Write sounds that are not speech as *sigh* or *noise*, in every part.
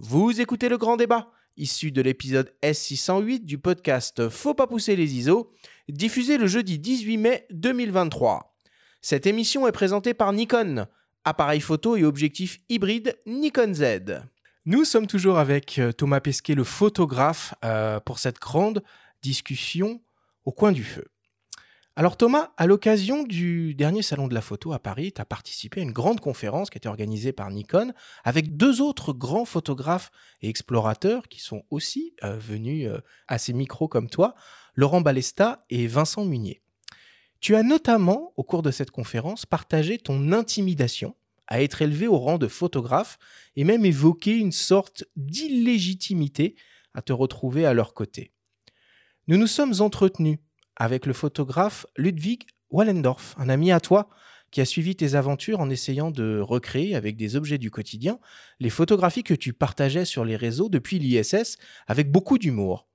Vous écoutez le grand débat, issu de l'épisode S608 du podcast Faut pas pousser les ISO, diffusé le jeudi 18 mai 2023. Cette émission est présentée par Nikon, appareil photo et objectif hybride Nikon Z. Nous sommes toujours avec euh, Thomas Pesquet, le photographe, euh, pour cette grande discussion au coin du feu. Alors Thomas, à l'occasion du dernier salon de la photo à Paris, tu as participé à une grande conférence qui était organisée par Nikon avec deux autres grands photographes et explorateurs qui sont aussi euh, venus euh, à ces micros comme toi, Laurent Balesta et Vincent Munier. Tu as notamment, au cours de cette conférence, partagé ton intimidation à être élevé au rang de photographe et même évoqué une sorte d'illégitimité à te retrouver à leur côté. Nous nous sommes entretenus avec le photographe Ludwig Wallendorf, un ami à toi qui a suivi tes aventures en essayant de recréer avec des objets du quotidien les photographies que tu partageais sur les réseaux depuis l'ISS avec beaucoup d'humour.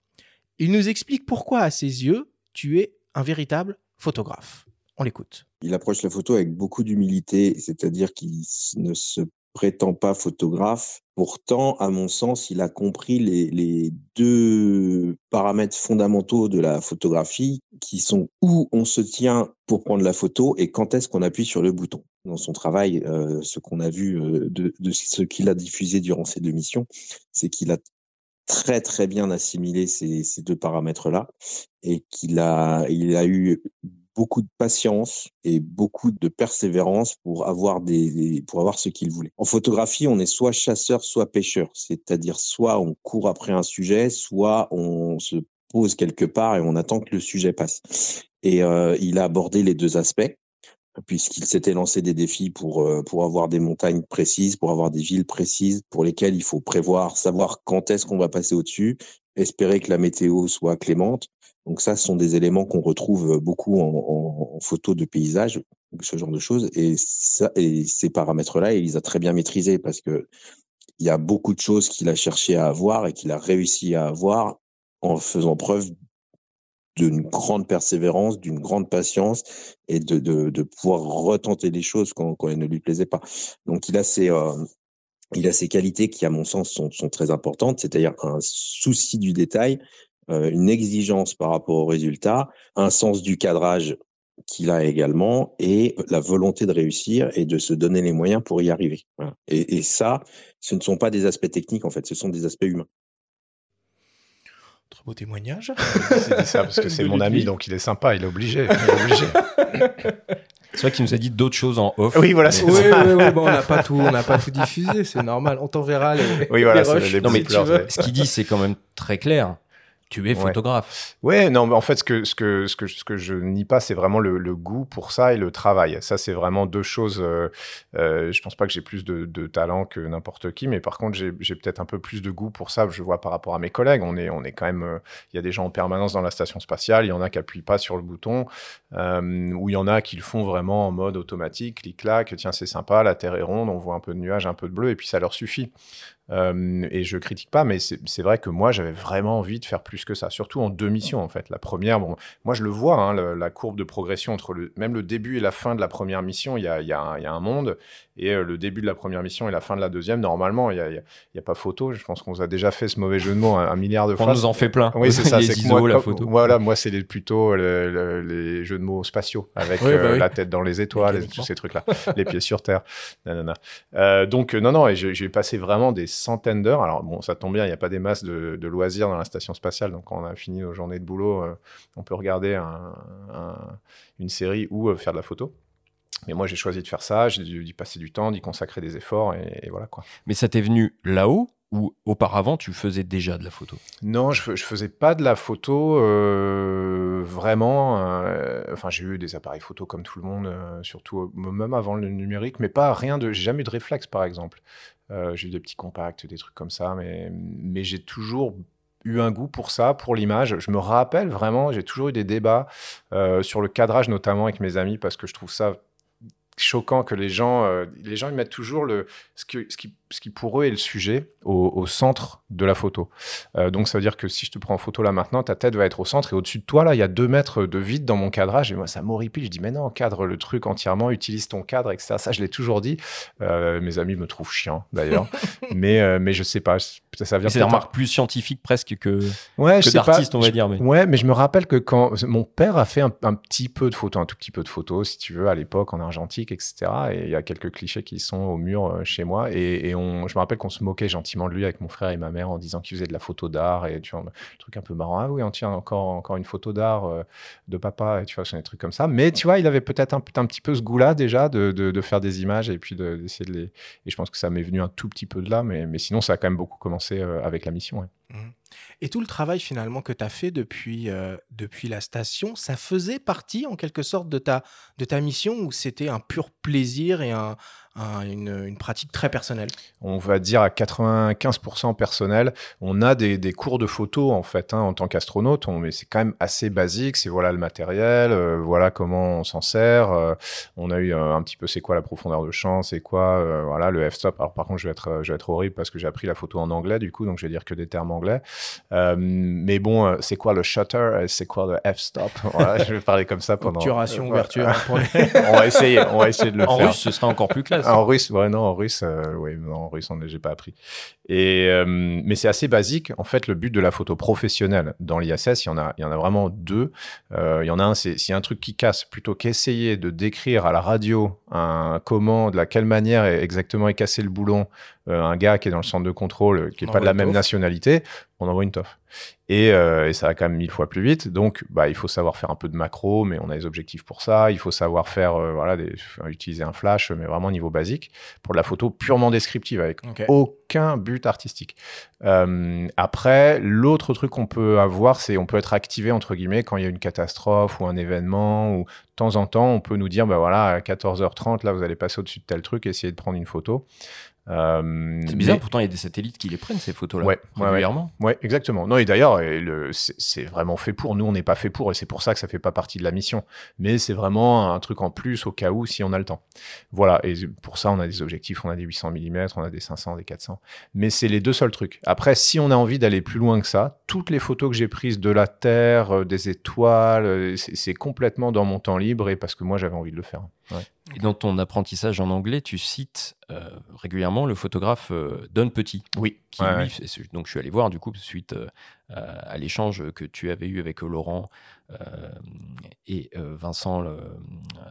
Il nous explique pourquoi, à ses yeux, tu es un véritable photographe. On l'écoute. Il approche la photo avec beaucoup d'humilité, c'est-à-dire qu'il ne se prétend pas photographe. Pourtant, à mon sens, il a compris les, deux paramètres fondamentaux de la photographie, qui sont où on se tient pour prendre la photo et quand est-ce qu'on appuie sur le bouton. Dans son travail, euh, ce qu'on a vu euh, de, de ce qu'il a diffusé durant ces deux missions, c'est qu'il a très très bien assimilé ces, ces deux paramètres-là et qu'il a, il a eu beaucoup de patience et beaucoup de persévérance pour avoir des, pour avoir ce qu'il voulait. En photographie, on est soit chasseur, soit pêcheur, c'est-à-dire soit on court après un sujet, soit on se pose quelque part et on attend que le sujet passe. Et euh, il a abordé les deux aspects puisqu'il s'était lancé des défis pour euh, pour avoir des montagnes précises, pour avoir des villes précises pour lesquelles il faut prévoir, savoir quand est-ce qu'on va passer au-dessus, espérer que la météo soit clémente donc ça, ce sont des éléments qu'on retrouve beaucoup en, photo de paysage, ce genre de choses. Et, ça, et ces paramètres-là, il les a très bien maîtrisés parce que il y a beaucoup de choses qu'il a cherché à avoir et qu'il a réussi à avoir en faisant preuve d'une grande persévérance, d'une grande patience et de, de, pouvoir retenter les choses quand, quand elles ne lui plaisaient pas. Donc il a ces, euh, il a ces qualités qui, à mon sens, sont, sont très importantes, c'est-à-dire un souci du détail, euh, une exigence par rapport au résultat, un sens du cadrage qu'il a également et la volonté de réussir et de se donner les moyens pour y arriver. Et, ça, ce ne sont pas des aspects techniques en fait, ce sont des aspects humains. Très beau témoignage. *laughs* C'est ça parce que c'est mon ami, donc il est sympa, *laughs* il est obligé. C'est vrai qu'il nous a dit d'autres choses en off. Oui, voilà, c'est *laughs* oui, oui, oui, bon, on n'a pas tout, on n'a pas tout diffusé, c'est normal. On t'enverra les. Oui, voilà, les, les non, mais ce qu'il dit, c'est quand même très clair tu es photographe. Ouais, non, mais en fait, ce que, ce que, ce que, ce que je nie pas, c'est vraiment le, goût pour ça et le travail. Ça, c'est vraiment deux choses. Euh, euh, je pense pas que j'ai plus de, talent que n'importe qui, mais par contre, j'ai peut-être un peu plus de goût pour ça. Je vois par rapport à mes collègues, on est, on est quand même. Euh, il y a des gens en permanence dans la station spatiale. Il y en a qui appuient pas sur le bouton, euh, ou il y en a qui le font vraiment en mode automatique, clic-clac. Tiens, c'est sympa, la Terre est ronde, on voit un peu de nuages, un peu de bleu, et puis ça leur suffit. Euh, et je critique pas, mais c'est vrai que moi, j'avais vraiment envie de faire plus que ça, surtout en deux missions, en fait. La première, bon, moi, je le vois, hein, la courbe de progression entre le, même le début et la fin de la première mission, il y a, y, a y a, un monde. Et euh, le début de la première mission et la fin de la deuxième, normalement, il n'y a, y a, pas photo. Je pense qu'on vous a déjà fait ce mauvais jeu de mots un, milliard de fois. On nous en fait plein. Oui, c'est *laughs* ça. C'est moi, la photo. Voilà, moi, c'est plutôt les jeux de mots spatiaux, avec bah euh, la tête dans les étoiles, tous ces trucs-là, *laughs* les pieds sur terre. Donc, non, non, et j'ai passé vraiment des centaines d'heures. Alors, bon, ça tombe bien, il n'y a pas des masses de, loisirs dans la station spatiale. Donc, quand on a fini nos journées de boulot, on peut regarder une série ou faire de la photo. Mais moi, j'ai choisi de faire ça, j'ai dû y passer du temps, d'y consacrer des efforts, et, voilà quoi. Mais ça t'est venu là-haut ou auparavant, tu faisais déjà de la photo? Non, je, ne faisais pas de la photo euh, vraiment. Euh, enfin, j'ai eu des appareils photo comme tout le monde, euh, surtout même avant le numérique, mais pas rien de. J'ai jamais eu de réflexe, par exemple. j'ai eu des petits compacts, des trucs comme ça, mais, mais j'ai toujours eu un goût pour ça, pour l'image. Je me rappelle vraiment, j'ai toujours eu des débats sur le cadrage, notamment avec mes amis, parce que je trouve ça choquant que les gens, euh, les gens ils mettent toujours le, ce, que, ce, qui, ce qui pour eux est le sujet au, centre de la photo. Euh, donc ça veut dire que si je te prends en photo là maintenant, ta tête va être au centre et au-dessus de toi là, il y a deux mètres de vide dans mon cadrage et moi ça m'horripile. Je dis mais non, cadre le truc entièrement, utilise ton cadre, etc. Ça je l'ai toujours dit. Euh, mes amis me trouvent chiant d'ailleurs, *laughs* mais euh, mais je sais pas. Ça vient. C'est une remarque plus scientifique presque que, ouais, que d'artiste, on va dire. Mais... Ouais, mais je me rappelle que quand mon père a fait un, petit peu de photos, un tout petit peu de photos, si tu veux, à l'époque en argentique, etc. Et il y a quelques clichés qui sont au mur chez moi et, et on, je me rappelle qu'on se moquait gentiment de lui avec mon frère et ma mère en disant qu'il faisait de la photo d'art et tu vois, un truc un peu marrant. Ah oui, on tient encore, encore une photo d'art euh, de papa et tu vois, c'est des trucs comme ça. Mais tu vois, il avait peut-être un, petit peu ce goût-là déjà de, de, faire des images et puis d'essayer de, les. Et je pense que ça m'est venu un tout petit peu de là, mais, mais sinon, ça a quand même beaucoup commencé euh, avec la mission. Mmh. Et tout le travail finalement que tu as fait depuis, euh, depuis la station, ça faisait partie en quelque sorte de ta, de ta mission ou c'était un pur plaisir et un, une, pratique très personnelle On va dire à 95% personnel. On a des, cours de photo en fait hein, en tant qu'astronaute, mais c'est quand même assez basique. C'est voilà le matériel, euh, voilà comment on s'en sert. Euh, on a eu un, petit peu c'est quoi la profondeur de champ, c'est quoi euh, voilà le f-stop. Alors par contre je vais être je vais être horrible parce que j'ai appris la photo en anglais du coup donc je vais dire que des termes anglais. mais bon c'est quoi le shutter, c'est quoi le f-stop? *laughs* Voilà, je vais parler comme ça pendant. Obturation, ouverture. *laughs* on va essayer, on va essayer de le faire. En russe ce sera encore plus classe. En russe, ouais, non, en russe, euh, oui, non, en russe, j'ai pas appris. Et, euh, mais c'est assez basique. En fait, le but de la photo professionnelle dans l'ISS, il y en a, il y en a vraiment deux. Euh, il y en a un, c'est s'il y a un truc qui casse, plutôt qu'essayer de décrire à la radio un, comment, de la quelle manière exactement est cassé le boulon, un gars qui est dans le centre de contrôle, qui n'est pas de la même nationalité, on envoie une toffe. Euh, et, ça va quand même mille fois plus vite. Donc, bah, il faut savoir faire un peu de macro, mais on a des objectifs pour ça. Il faut savoir faire, euh, voilà, utiliser un flash, mais vraiment au niveau basique, pour de la photo purement descriptive, avec aucun but artistique. Euh, après, l'autre truc qu'on peut avoir, c'est on peut être activé, entre guillemets, quand il y a une catastrophe ou un événement, ou de temps en temps, on peut nous dire, bah voilà, à 14h30, là, vous allez passer au-dessus de tel truc, essayer de prendre une photo. Euh, c'est bizarre, pourtant il y a des satellites qui les prennent ces photos-là ouais, régulièrement. Ouais, exactement. Non, et d'ailleurs, c'est vraiment fait pour. Nous, on n'est pas fait pour, et c'est pour ça que ça fait pas partie de la mission. Mais c'est vraiment un truc en plus au cas où si on a le temps. Voilà, et pour ça, on a des objectifs, on a des 800 mm, on a des 500, des 400. Mais c'est les deux seuls trucs. Après, si on a envie d'aller plus loin que ça, toutes les photos que j'ai prises de la Terre, euh, des étoiles, euh, c'est complètement dans mon temps libre et parce que moi j'avais envie de le faire. Et dans ton apprentissage en anglais, tu cites euh, régulièrement le photographe Don Petit. Oui. Qui, donc je suis allé voir du coup suite à l'échange que tu avais eu avec Laurent et Vincent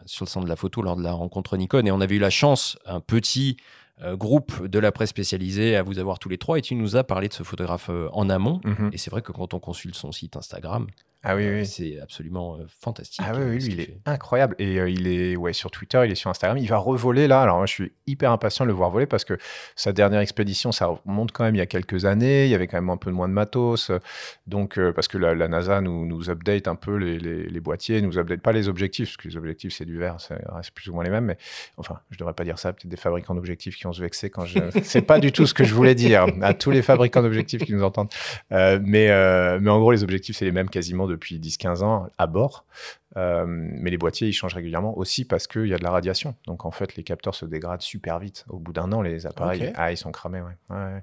sur le centre de la photo lors de la rencontre Nikon. Et on avait eu la chance, un petit euh, groupe de la presse spécialisée à vous avoir tous les trois et tu nous as parlé de ce photographe euh, en amont. Mhm. Et c'est vrai que quand on consulte son site Instagram, ah oui, oui. C'est absolument euh, fantastique. Ah oui, oui lui, il est incroyable. Et euh, il est ouais, sur Twitter, il est sur Instagram. Il va revoler là. Alors moi, je suis hyper impatient de le voir voler parce que sa dernière expédition, ça remonte quand même il y a quelques années. Il y avait quand même un peu moins de matos. Donc, euh, parce que la, NASA nous, nous update un peu les, les, boîtiers, nous update pas les objectifs, parce que les objectifs, c'est du verre, ça reste plus ou moins les mêmes. Mais enfin, je devrais pas dire ça. Peut-être des fabricants d'objectifs qui ont se vexer quand je. *laughs* c'est pas du tout ce que je voulais dire à tous les fabricants d'objectifs qui nous entendent. mais, mais en gros, les objectifs, c'est les mêmes quasiment depuis 10-15 ans à bord. Euh, mais les boîtiers, ils changent régulièrement aussi parce qu'il y a de la radiation. Donc en fait, les capteurs se dégradent super vite. Au bout d'un an, les appareils, ah, ils sont cramés. Ouais.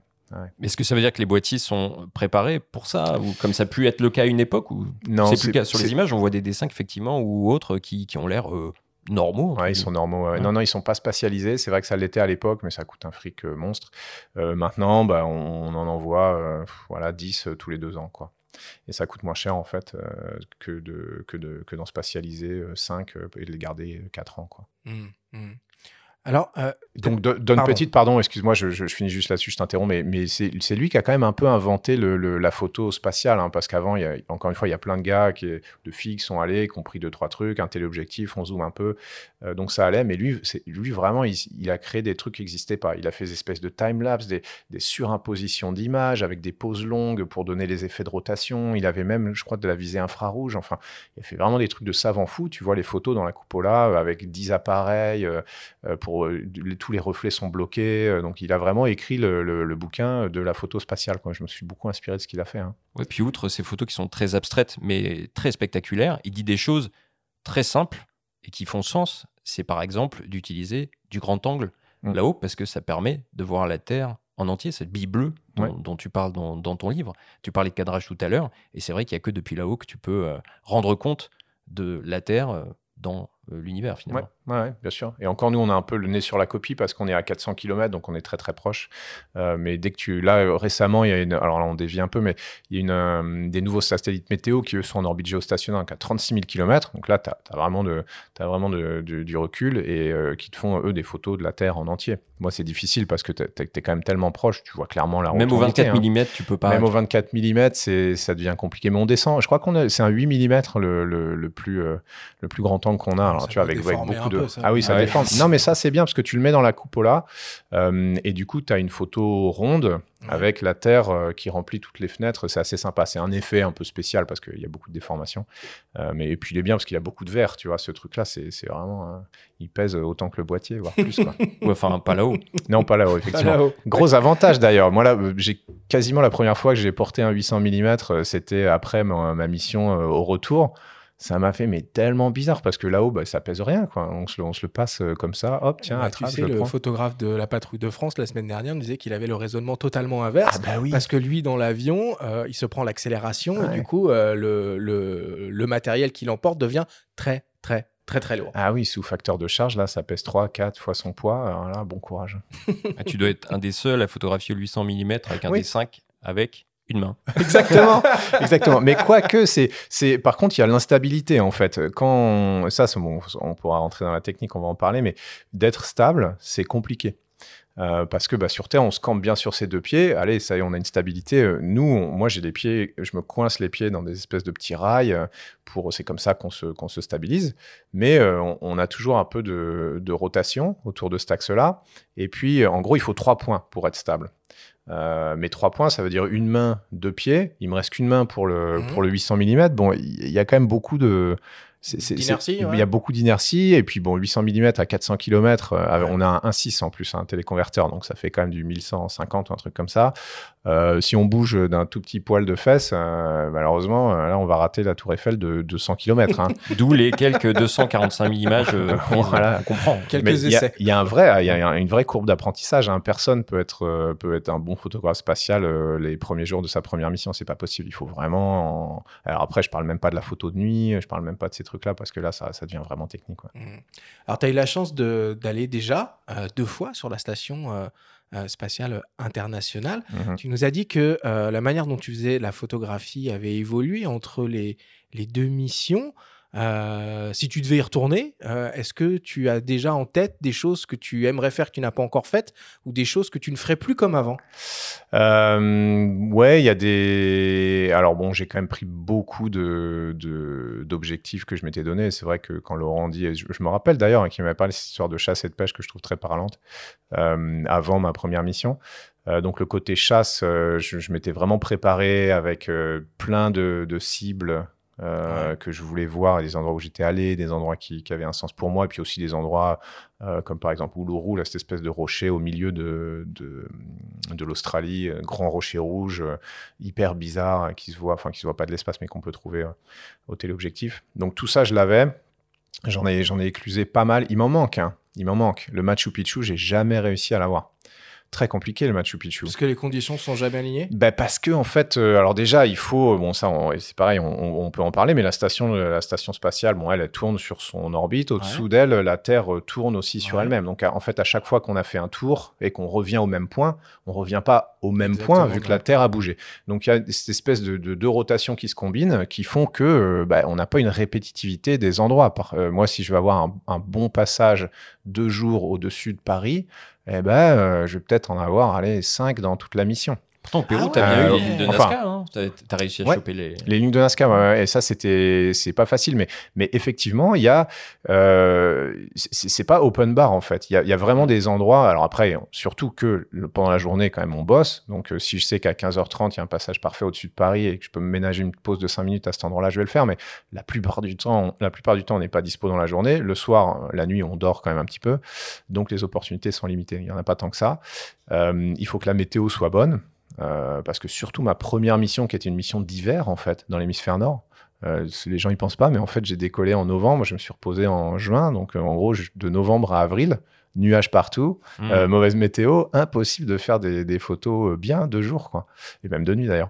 Est-ce que ça veut dire que les boîtiers sont préparés pour ça ou comme ça a pu être le cas à une époque ou non c'est plus le cas sur les images on voit des dessins effectivement ou autres qui, qui ont l'air euh, normaux. Ouais, ils sont normaux. Non, non, ils sont pas spatialisés. C'est vrai que ça l'était à l'époque, mais ça coûte un fric euh, monstre. maintenant, bah, on, en envoie voilà, 10 tous les deux ans. Quoi. Et ça coûte moins cher en fait euh, que, de, que, de, que d'en spatialiser 5 euh, euh, et de les garder 4 ans. Mmh, mmh. Alors, donc Don Petite, pardon, excuse-moi, je, finis juste là-dessus, je t'interromps, mais, mais c'est lui qui a quand même un peu inventé le, la photo spatiale, hein, parce qu'avant, encore une fois, il y a plein de gars, qui, de filles qui sont allés, qui ont pris deux trois trucs, un téléobjectif, on zoome un peu, euh, donc ça allait. Mais lui, lui vraiment, il, a créé des trucs qui n'existaient pas. Il a fait des espèces de time-lapse, des, des, surimpositions d'images avec des pauses longues pour donner les effets de rotation. Il avait même, je crois, de la visée infrarouge. Enfin, il a fait vraiment des trucs de savant fou. Tu vois les photos dans la cupola euh, avec 10 appareils, euh, pour tous les reflets sont bloqués. donc il a vraiment écrit le, bouquin de la photo spatiale. Quoi. Je me suis beaucoup inspiré de ce qu'il a fait. Hein. Ouais, puis outre ces photos qui sont très abstraites mais très spectaculaires, il dit des choses très simples et qui font sens, c'est par exemple d'utiliser du grand angle Mm. là-haut parce que ça permet de voir la Terre en entier, cette bille bleue dont, Ouais. dont tu parles dans, dans ton livre. Tu parlais de cadrage tout à l'heure, et c'est vrai qu'il n'y a que depuis là-haut que tu peux euh, rendre compte de la Terre euh, dans euh, l'univers finalement. ouais, ouais, bien sûr. Et encore, nous, on a un peu le nez sur la copie parce qu'on est à 400 km, donc on est très très proche. Euh, mais dès que tu. Là, euh, récemment, il y a une. Alors là, on dévie un peu, mais il y a une, euh, des nouveaux satellites météo qui, eux, sont en orbite géostationnaire donc à 36 000 km. Donc là, tu as, vraiment, de, as vraiment de- de- du recul et euh, qui te font, eux, des photos de la Terre en entier. Moi, c'est difficile parce que tu es, quand même tellement proche, tu vois clairement la Même au rotondité, 24 hein. mm, tu peux pas. Même au 24 mm, c'est, ça devient compliqué. Mais on descend. Je crois qu'on a, c'est un 8 mm le, le, le plus, euh, le plus grand angle qu'on a. Alors, Ça tu vois, avec, beaucoup de. Peu, ça. Ah oui, ça Ouais. déforme. Non, mais ça, c'est bien parce que tu le mets dans la cupola. euh, et du coup, tu as une photo ronde avec la Terre euh, qui remplit toutes les fenêtres. C'est assez sympa. C'est un effet un peu spécial parce qu'il y a beaucoup de déformations. Euh, mais et puis, il est bien parce qu'il y a beaucoup de verre. Tu vois, ce truc-là, c'est, c'est vraiment. euh, il pèse autant que le boîtier, voire plus. Quoi. *laughs* Ouais, enfin, pas là-haut. non, pas là-haut, Pas effectivement. Gros avantage d'ailleurs. Moi là, j'ai quasiment la première fois que j'ai porté un 800 mm, c'était après ma, ma mission euh, au retour. Ça m'a fait mais tellement bizarre parce que là-haut, bah, ça pèse rien. Quoi. On, se, le- on se le passe euh, comme ça. Hop, tiens, Bah, attrape, tu sais, je le prends. photographe de la patrouille de France la semaine dernière nous disait qu'il avait le raisonnement totalement inverse. Ah bah oui. Parce que lui, dans l'avion, euh, il se prend l'accélération et du coup, euh, le, le, le matériel qu'il emporte devient très, très, très, très lourd. Ah oui, sous facteur de charge, là, ça pèse 3, 4 fois son poids. Alors là, bon courage. Ah, tu dois être un des seuls à photographier le 800 mm avec un Oui. des 5 avec une main. *laughs* Exactement, exactement. Mais quoique, c'est, c'est, par contre, il y a l'instabilité en fait. Quand on- ça, bon, on pourra rentrer dans la technique, on va en parler, mais d'être stable, c'est compliqué. Euh, parce que bah, sur Terre, on se campe bien sur ses deux pieds. Allez, ça y est, on a une stabilité. Nous, moi, j'ai les pieds, je me coince les pieds dans des espèces de petits rails. Pour, c'est comme ça qu'on se, qu'on se stabilise. Mais euh, on, a toujours un peu de, de rotation autour de cet axe-là. Et puis, en gros, il faut trois points pour être stable. Euh, mais trois points, ça veut dire une main, deux pieds. Il me reste qu'une main pour le, Mhm. pour le 800 mm. Bon, il y, a quand même beaucoup de. ouais. Il y a beaucoup d'inertie. Et puis, bon, 800 mm à 400 km, on a un 1.6 en plus, un téléconverteur. Donc, ça fait quand même du 1150 ou un truc comme ça. Euh, si on bouge d'un tout petit poil de fesse, euh, malheureusement, euh, là, on va rater la Tour Eiffel de 200 km. Hein. *laughs* D'où les quelques 245 000 images euh. *laughs* Voilà. On comprend. Quelques Mais il y a- essais. Il y, a un vrai, il y a une vraie courbe d'apprentissage. hein. Personne peut être, euh, peut être un bon photographe spatial euh, les premiers jours de sa première mission. C'est pas possible. Il faut vraiment. en- Alors après, je parle même pas de la photo de nuit. Je parle même pas de ces trucs-là parce que là, ça, ça devient vraiment technique. quoi. Mhm. Alors, tu as eu la chance de- d'aller déjà euh, deux fois sur la station euh, spatiale internationale. Mhm. Tu nous as dit que euh, la manière dont tu faisais la photographie avait évolué entre les, les deux missions. Euh, si tu devais y retourner, euh, est-ce que tu as déjà en tête des choses que tu aimerais faire que tu n'as pas encore faites ou des choses que tu ne ferais plus comme avant? Euh, ouais, il y a des. Alors bon, j'ai quand même pris beaucoup de de- d'objectifs que je m'étais donné. C'est vrai que quand Laurent dit, je, me rappelle d'ailleurs hein, qu'il m'avait parlé de cette histoire de chasse et de pêche que je trouve très parlante euh, avant ma première mission. Donc le côté chasse, je, je m'étais vraiment préparé avec plein de, de cibles. Euh, que je voulais voir, des endroits où j'étais allé, des endroits qui, qui avaient un sens pour moi, et puis aussi des endroits euh, comme par exemple Uluru, là, cette espèce de rocher au milieu de, de, de l'Australie, euh, grand rocher rouge, euh, hyper bizarre, euh, qui se voit, enfin qui se voit pas de l'espace, mais qu'on peut trouver au téléobjectif. Donc tout ça, je l'avais. J'en ai, j'en ai éclusé pas mal. Il m'en manque, hein. Il m'en manque. Le Machu Picchu, j'ai jamais réussi à l'avoir. Très compliqué le Machu Picchu. Parce que les conditions sont jamais alignées? Ben parce que en fait, euh, alors déjà, il faut, bon ça, on- c'est pareil, on, peut en parler, mais la station, la station spatiale, bon, elle, elle tourne sur son orbite. Au-dessous d'elle, la Terre euh, tourne aussi sur Ouais. elle-même. Donc en fait, à chaque fois qu'on a fait un tour et qu'on revient au même point, on revient pas au même Exactement, point vu que la. Terre a bougé. Donc il y a cette espèce de, de deux rotations qui se combinent, qui font que euh, ben, on n'a pas une répétitivité des endroits. Par- euh, moi, si je veux avoir un, un bon passage deux jours au-dessus de Paris, eh ben, euh, je vais peut-être en avoir, allez, cinq dans toute la mission. Pourtant, au Pérou, Ah t'as bien eu les lignes de Enfin. Nazca. hein. T'as t'as réussi à Ouais. choper les. Les lignes de Nazca, ouais, et ça, c'était, c'est pas facile, mais, mais effectivement, il y a, euh, c'est pas open bar en fait. Il y a, il y a vraiment des endroits. Alors après, surtout que pendant la journée, quand même, on bosse. Donc, euh, si je sais qu'à 15h30, il y a un passage parfait au-dessus de Paris et que je peux me ménager une pause de 5 minutes à cet endroit-là, je vais le faire. Mais la plupart du temps, on- la plupart du temps, on n'est pas dispo dans la journée. Le soir, la nuit, on dort quand même un petit peu. Donc, les opportunités sont limitées. Il y en a pas tant que ça. Euh, il faut que la météo soit bonne. Euh, parce que surtout ma première mission, qui était une mission d'hiver en fait, dans l'hémisphère nord, euh, les gens y pensent pas, mais en fait j'ai décollé en novembre, je me suis reposé en juin, donc euh, en gros de novembre à avril, nuages partout, Mmh. euh, mauvaise météo, impossible de faire des, des photos bien de jour, quoi. Et même de nuit d'ailleurs.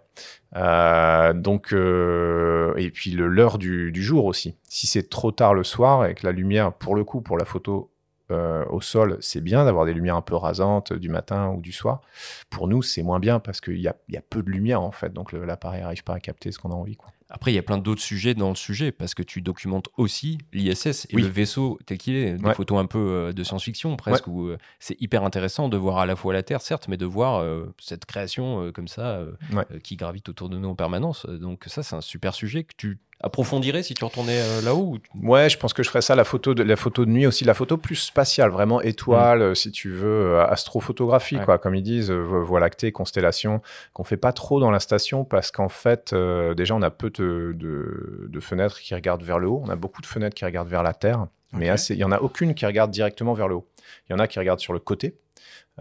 Donc, et puis l'heure du, du jour aussi. Si c'est trop tard le soir et que la lumière, pour le coup, pour la photo euh, au sol, c'est bien d'avoir des lumières un peu rasantes du matin ou du soir. Pour nous, c'est moins bien parce qu'il y a, il y a peu de lumière en fait, donc l'appareil n'arrive pas à capter ce qu'on a envie. Quoi. Après, il y a plein d'autres sujets dans le sujet parce que tu documentes aussi l'ISS et Oui. le vaisseau tel qu'il est. Des Ouais. photos un peu euh, de science-fiction presque où euh, c'est hyper intéressant de voir à la fois la Terre, certes, mais de voir euh, cette création euh, comme ça Ouais. qui gravite autour de nous en permanence. Donc, ça, c'est un super sujet que tu approfondirais si tu retournais euh, là-haut. ou Ouais, je pense que je ferais ça, la photo de, la photo de nuit aussi, la photo plus spatiale, vraiment étoile, euh, si tu veux, euh, astrophotographie, Ouais. quoi, comme ils disent, vo- Voie lactée, constellation, qu'on fait pas trop dans la station parce qu'en fait, euh, déjà, on a peu de, de, de fenêtres qui regardent vers le haut, on a beaucoup de fenêtres qui regardent vers la Terre, mais il y en a aucune qui regarde directement vers le haut. Il y en a qui regardent sur le côté.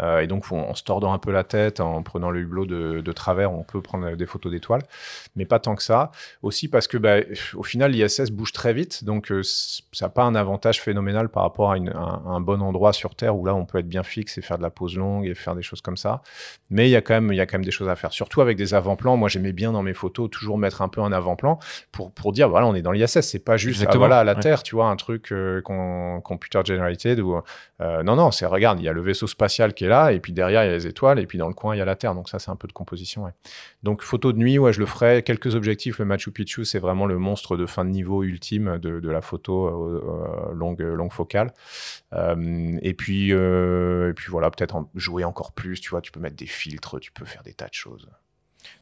Euh, et donc, on- en se tordant un peu la tête, en prenant le hublot de, de travers, on peut prendre des photos d'étoiles, mais pas tant que ça. Aussi parce que, bah, au final, l'ISS bouge très vite, donc euh, ça n'a pas un avantage phénoménal par rapport à, une- un, un bon endroit sur Terre où là, on peut être bien fixe et faire de la pause longue et faire des choses comme ça. Mais il y a quand même, il y a quand même des choses à faire, surtout avec des avant-plans. Moi, j'aimais bien dans mes photos toujours mettre un peu un avant-plan pour, pour dire, voilà, on est dans l'ISS, c'est pas juste, ah, voilà, la ouais. Terre, tu vois, un truc euh, computer generated ou euh, non, non, c'est regarde, il y a le vaisseau spatial qui est là, et puis derrière il y a les étoiles, et puis dans le coin il y a la Terre. Donc ça, c'est un peu de composition. Donc photo de nuit, ouais, je le ferai. Quelques objectifs. Le Machu Picchu, c'est vraiment le monstre de fin de niveau ultime de, de la photo euh, euh, longue, longue focale. Euh, et puis, et puis voilà, peut-être en- jouer encore plus. Tu vois, tu peux mettre des filtres, tu peux faire des tas de choses.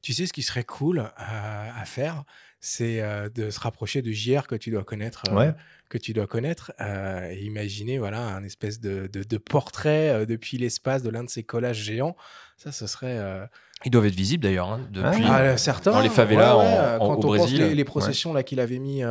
Tu sais ce qui serait cool à faire, c'est euh, de se rapprocher de JR que tu dois connaître, euh, Ouais. que tu dois connaître, euh, et imaginer voilà un espèce de, de- de portrait euh, depuis l'espace de l'un de ces collages géants. Ça, ce serait euh, Ils doivent être visibles d'ailleurs hein, depuis. ah, euh, certains dans les favelas ouais, ouais, en- en- quand au on pense Brésil. les, les processions là qu'il avait mis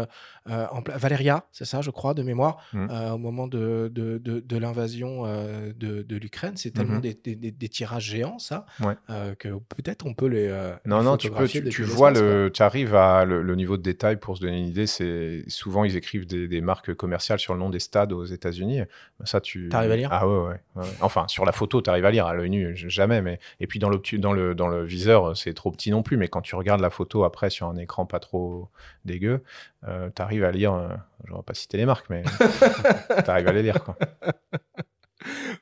en place. Valeria, c'est ça, je crois, de mémoire, Mhm. euh, au moment de, de, de- de l'invasion euh, de, de l'Ukraine. C'est tellement Mhm. des, des- des- des tirages géants, ça, Ouais. euh, que peut-être on peut les. euh, Non, les non, tu peux, tu, vois le, tu arrives à le, le niveau de détail pour se donner une idée. C'est souvent ils écrivent des, des marques commerciales sur le nom des stades aux États-Unis. Ça, tu T'arrives à lire? Ah ouais, ouais. Enfin, sur la photo, tu arrives à lire à l'œil nu, jamais. Mais et puis dans le dans le dans le viseur, c'est trop petit non plus. Mais quand tu regardes la photo après sur un écran pas trop dégueu, euh, tu arrives à lire. euh, je ne vais pas citer les marques, mais *laughs* tu arrives à les lire. Quoi.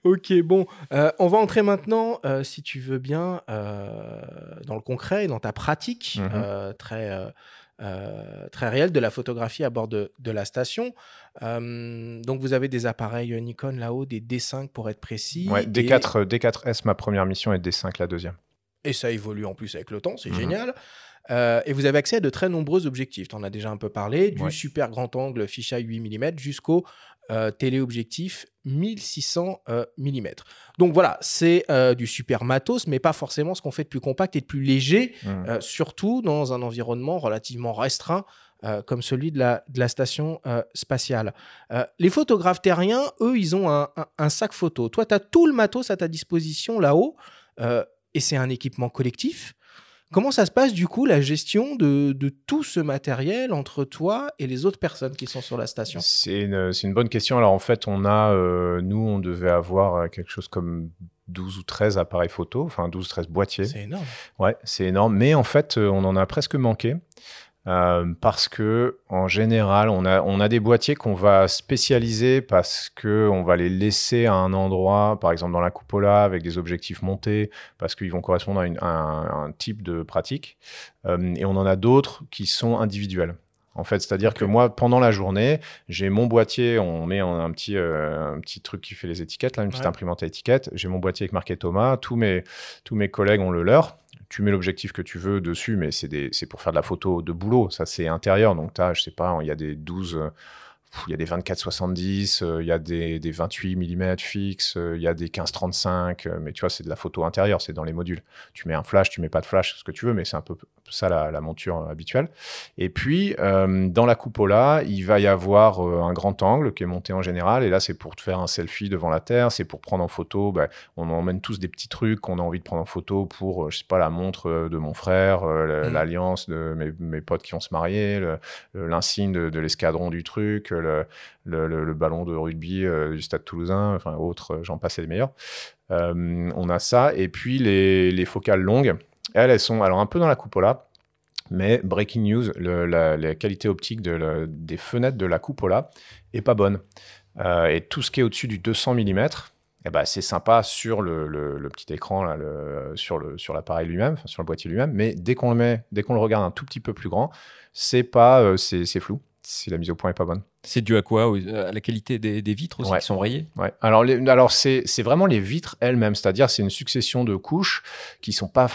Ok, bon, euh, on va entrer maintenant, euh, si tu veux bien, dans le concret, dans ta pratique Mhm. très, très réelle de la photographie à bord de, de la station. Donc, vous avez des appareils Nikon là-haut, des D5 pour être précis. Ouais, et- D4, euh, D4S ma première mission et D5 la deuxième. Et, ça évolue en plus avec le temps, c'est Mhm. génial. Euh, et vous avez accès à de très nombreux objectifs. Tu en as déjà un peu parlé, du Ouais. super grand angle fisheye 8 mm jusqu'au euh, téléobjectif 1600 mm. Donc voilà, c'est euh, du super matos, mais pas forcément ce qu'on fait de plus compact et de plus léger, euh, surtout dans un environnement relativement restreint. euh, comme celui de la, de la station euh, spatiale. Euh, les photographes terriens, eux, ils ont un, un- un sac photo. Toi, tu as tout le matos à ta disposition là-haut, euh, et c'est un équipement collectif. Comment ça se passe du coup la gestion de, de tout ce matériel entre toi et les autres personnes qui sont sur la station? C'est une, bonne question. Alors en fait, on a, euh, nous, on devait avoir euh, quelque chose comme 12 ou 13 appareils photo, enfin 12 ou 13 boîtiers. C'est énorme. Ouais, c'est énorme. Mais en fait, euh, on en a presque manqué. Euh, parce que en général, on a, on a des boîtiers qu'on va spécialiser parce que on va les laisser à un endroit, par exemple dans la cupola, avec des objectifs montés, parce qu'ils vont correspondre à, une- à un, un type de pratique. Euh, et on en a d'autres qui sont individuels. En fait, c'est-à-dire que moi, pendant la journée, j'ai mon boîtier, on met un, un petit, euh, un petit truc qui fait les étiquettes, là, une petite Ouais. imprimante à étiquettes. J'ai mon boîtier avec marqué Thomas. Tous mes, tous mes collègues ont le leur. Tu mets l'objectif que tu veux dessus, mais c'est pour faire de la photo de boulot. Ça, c'est intérieur. Donc, tu as, je sais pas, il y a des 12, euh, pff, il y a des 24-70, euh, il y a des, des 28 mm fixes, euh, il y a des 15-35, euh, mais tu vois, c'est de la photo intérieure, c'est dans les modules. Tu mets un flash, tu mets pas de flash, ce que tu veux, mais c'est un peu ça la, la monture habituelle. Et puis, euh, dans la cupola, il va y avoir un grand angle qui est monté en général, et là, c'est pour te faire un selfie devant la Terre, c'est pour prendre en photo, bah, on emmène tous des petits trucs qu'on a envie de prendre en photo pour, je sais pas, la montre de mon frère, euh, Mm. l'alliance de mes, mes potes qui vont se marier, l'insigne de, de l'escadron du truc, le, ballon de rugby euh, du Stade Toulousain, enfin autres, j'en passais les meilleurs. Euh, on a ça et puis les, les focales longues. Elles, elles sont alors un peu dans la cupola. Mais breaking news, la, qualité optique des fenêtres de la cupola est pas bonne. Euh, et tout ce qui est au-dessus du 200 mm, eh ben, c'est sympa sur le, petit écran, sur l'appareil lui-même, sur le boîtier lui-même. Mais dès qu'on le met, dès qu'on le regarde un tout petit peu plus grand, euh, c'est c'est flou. Si la mise au point est pas bonne. C'est dû à quoi Au- À la qualité des, des vitres aussi Ouais. qui sont rayées Ouais. Alors, les- alors c'est c'est vraiment les vitres elles-mêmes, c'est-à-dire c'est une succession de couches qui sont pas,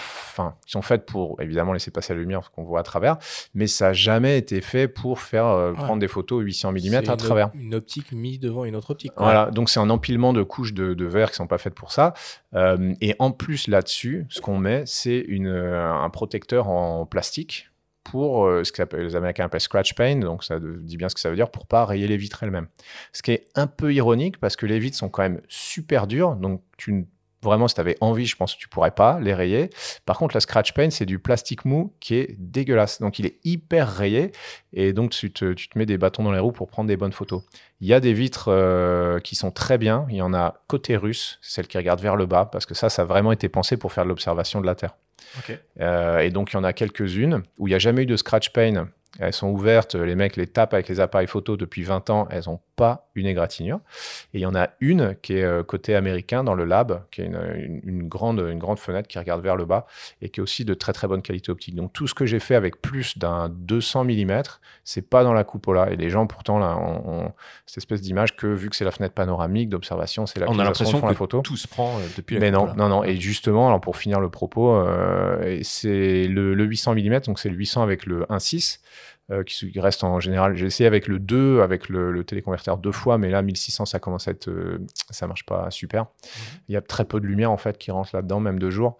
qui sont faites pour évidemment laisser passer la lumière, ce qu'on voit à travers, mais ça n'a jamais été fait pour faire euh, Ouais. prendre des photos 800 mm à une- travers. Une optique mise devant une autre optique. quoi. Voilà, donc c'est un empilement de couches de, de verre qui sont pas faites pour ça. Euh, et en plus là-dessus, ce qu'on met, c'est une, euh, un protecteur en plastique pour euh, ce que les Américains appellent scratch paint, donc ça dit bien ce que ça veut dire, pour pas rayer les vitres elles-mêmes. Ce qui est un peu ironique parce que les vitres sont quand même super dures, donc tu Vraiment, si tu avais envie, je pense que tu pourrais pas les rayer. Par contre, la scratch paint, c'est du plastique mou qui est dégueulasse. Donc, il est hyper rayé. Et donc, tu te, tu te mets des bâtons dans les roues pour prendre des bonnes photos. Il y a des vitres euh, qui sont très bien. Il y en a côté russe, celle qui regarde vers le bas, parce que ça, ça a vraiment été pensé pour faire de l'observation de la Terre. Euh, et donc, il y en a quelques-unes où il n'y a jamais eu de scratch paint. Elles sont ouvertes, les mecs les tapent avec les appareils photo depuis 20 ans, elles n'ont pas une égratignure. Et il y en a une qui est euh, côté américain dans le lab, qui est une, une- une grande, une grande fenêtre qui regarde vers le bas et qui est aussi de très très bonne qualité optique. Donc tout ce que j'ai fait avec plus d'un 200 mm, c'est pas dans la cupola. Et les gens pourtant là ont, ont cette espèce d'image que vu que c'est la fenêtre panoramique d'observation, c'est là On a l'impression la que photo. tout se prend euh, depuis la Mais non, non, non. Et justement, alors pour finir le propos, euh, c'est le, le 800 mm, donc c'est le 800 avec le 1.6, euh, qui, reste en général. J'ai essayé avec le 2, avec le, le téléconverteur deux fois, mais là, 1600, ça commence à être. euh, ça marche pas super. Il y a très peu de lumière, en fait, qui rentre là-dedans, même de jour.